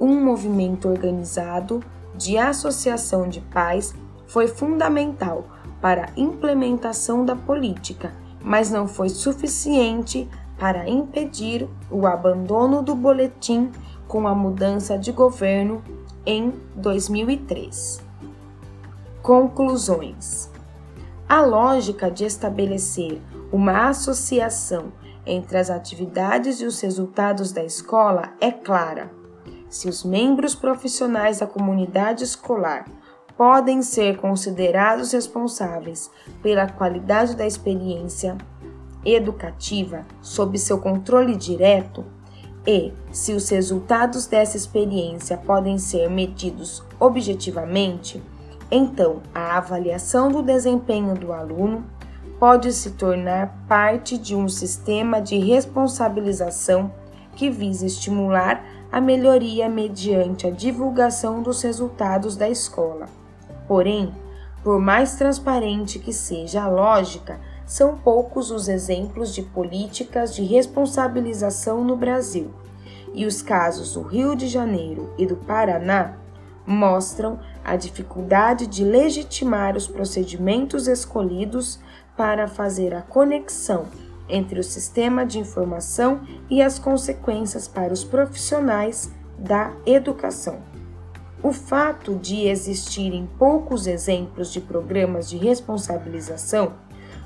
um movimento organizado de associação de pais foi fundamental para a implementação da política, mas não foi suficiente para impedir o abandono do boletim com a mudança de governo em 2003. Conclusões: A lógica de estabelecer uma associação entre as atividades e os resultados da escola é clara. Se os membros profissionais da comunidade escolar podem ser considerados responsáveis pela qualidade da experiência educativa sob seu controle direto, e se os resultados dessa experiência podem ser medidos objetivamente, então a avaliação do desempenho do aluno pode se tornar parte de um sistema de responsabilização que visa estimular a melhoria mediante a divulgação dos resultados da escola. Porém, por mais transparente que seja a lógica, são poucos os exemplos de políticas de responsabilização no Brasil, e os casos do Rio de Janeiro e do Paraná mostram a dificuldade de legitimar os procedimentos escolhidos para fazer a conexão entre o sistema de informação e as consequências para os profissionais da educação. O fato de existirem poucos exemplos de programas de responsabilização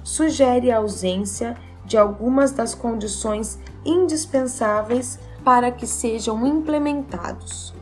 sugere a ausência de algumas das condições indispensáveis para que sejam implementados.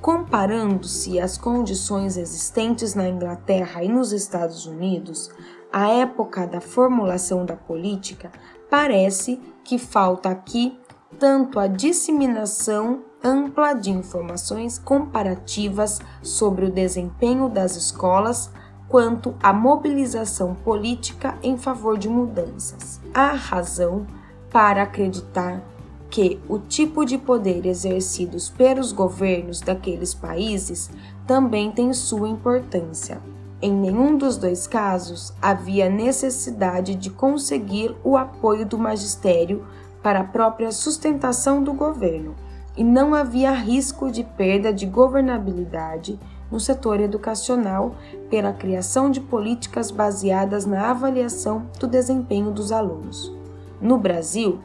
Comparando-se às condições existentes na Inglaterra e nos Estados Unidos, a época da formulação da política, parece que falta aqui tanto a disseminação ampla de informações comparativas sobre o desempenho das escolas quanto à mobilização política em favor de mudanças. Há razão para acreditar que o tipo de poder exercidos pelos governos daqueles países também tem sua importância. Em nenhum dos dois casos havia necessidade de conseguir o apoio do magistério para a própria sustentação do governo, e não havia risco de perda de governabilidade no setor educacional pela criação de políticas baseadas na avaliação do desempenho dos alunos. No Brasil,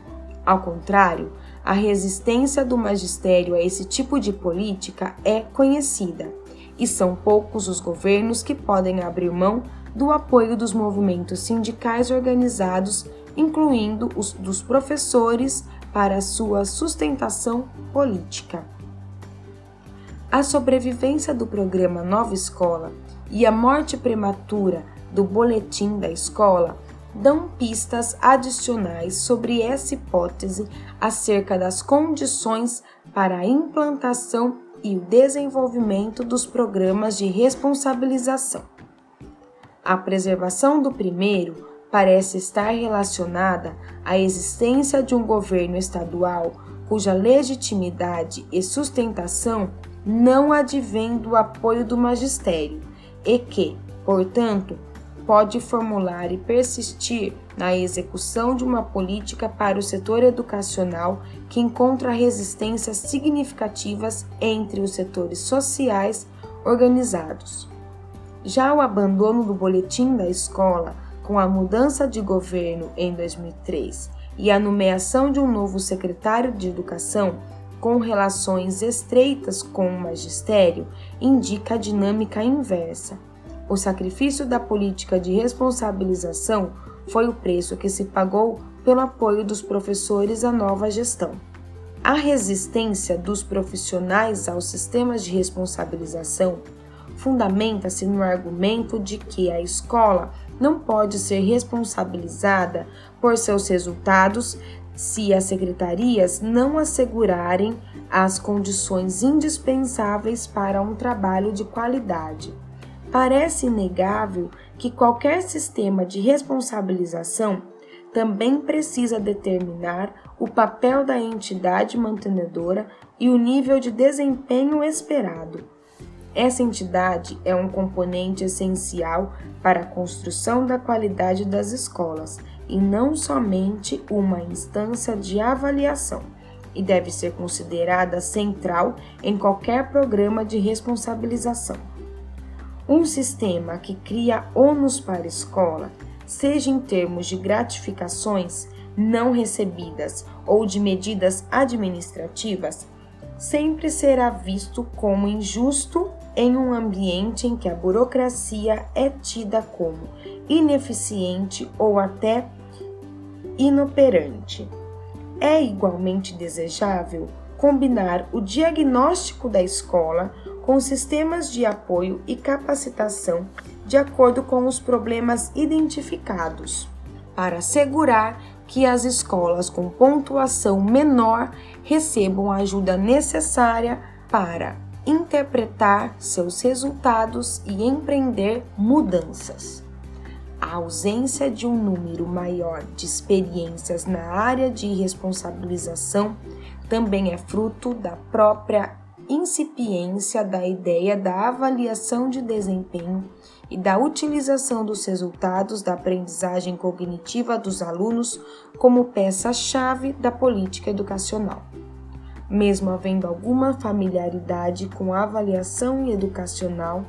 ao contrário, a resistência do magistério a esse tipo de política é conhecida, e são poucos os governos que podem abrir mão do apoio dos movimentos sindicais organizados, incluindo os dos professores, para sua sustentação política a sobrevivência do programa Nova Escola e a morte prematura do boletim da escola dão pistas adicionais sobre essa hipótese acerca das condições para a implantação e o desenvolvimento dos programas de responsabilização. A preservação do primeiro parece estar relacionada à existência de um governo estadual cuja legitimidade e sustentação não advém do apoio do magistério e que, portanto, pode formular e persistir na execução de uma política para o setor educacional que encontra resistências significativas entre os setores sociais organizados. Já o abandono do boletim da escola, com a mudança de governo em 2003 e a nomeação de um novo secretário de educação, com relações estreitas com o magistério indica a dinâmica inversa. O sacrifício da política de responsabilização foi o preço que se pagou pelo apoio dos professores à nova gestão. A resistência dos profissionais aos sistemas de responsabilização fundamenta-se no argumento de que a escola não pode ser responsabilizada por seus resultados se as secretarias não assegurarem as condições indispensáveis para um trabalho de qualidade. Parece inegável que qualquer sistema de responsabilização também precisa determinar o papel da entidade mantenedora e o nível de desempenho esperado. Essa entidade é um componente essencial para a construção da qualidade das escolas e não somente uma instância de avaliação, e deve ser considerada central em qualquer programa de responsabilização. Um sistema que cria ônus para a escola, seja em termos de gratificações não recebidas ou de medidas administrativas, sempre será visto como injusto em um ambiente em que a burocracia é tida como ineficiente ou até inoperante. É igualmente desejável combinar o diagnóstico da escola com sistemas de apoio e capacitação de acordo com os problemas identificados, para assegurar que as escolas com pontuação menor recebam a ajuda necessária para interpretar seus resultados e empreender mudanças. A ausência de um número maior de experiências na área de responsabilização também é fruto da própria incipiência da ideia da avaliação de desempenho e da utilização dos resultados da aprendizagem cognitiva dos alunos como peça-chave da política educacional. Mesmo havendo alguma familiaridade com a avaliação educacional,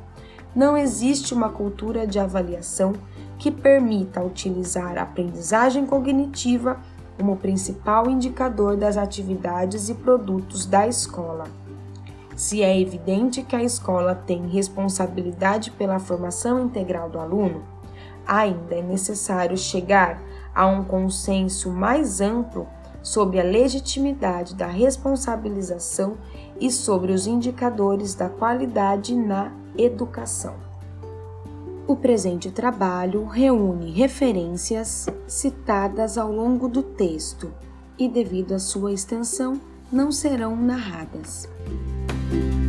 não existe uma cultura de avaliação que permita utilizar a aprendizagem cognitiva como principal indicador das atividades e produtos da escola. Se é evidente que a escola tem responsabilidade pela formação integral do aluno, ainda é necessário chegar a um consenso mais amplo sobre a legitimidade da responsabilização e sobre os indicadores da qualidade na educação. O presente trabalho reúne referências citadas ao longo do texto e, devido à sua extensão, não serão narradas. Bye.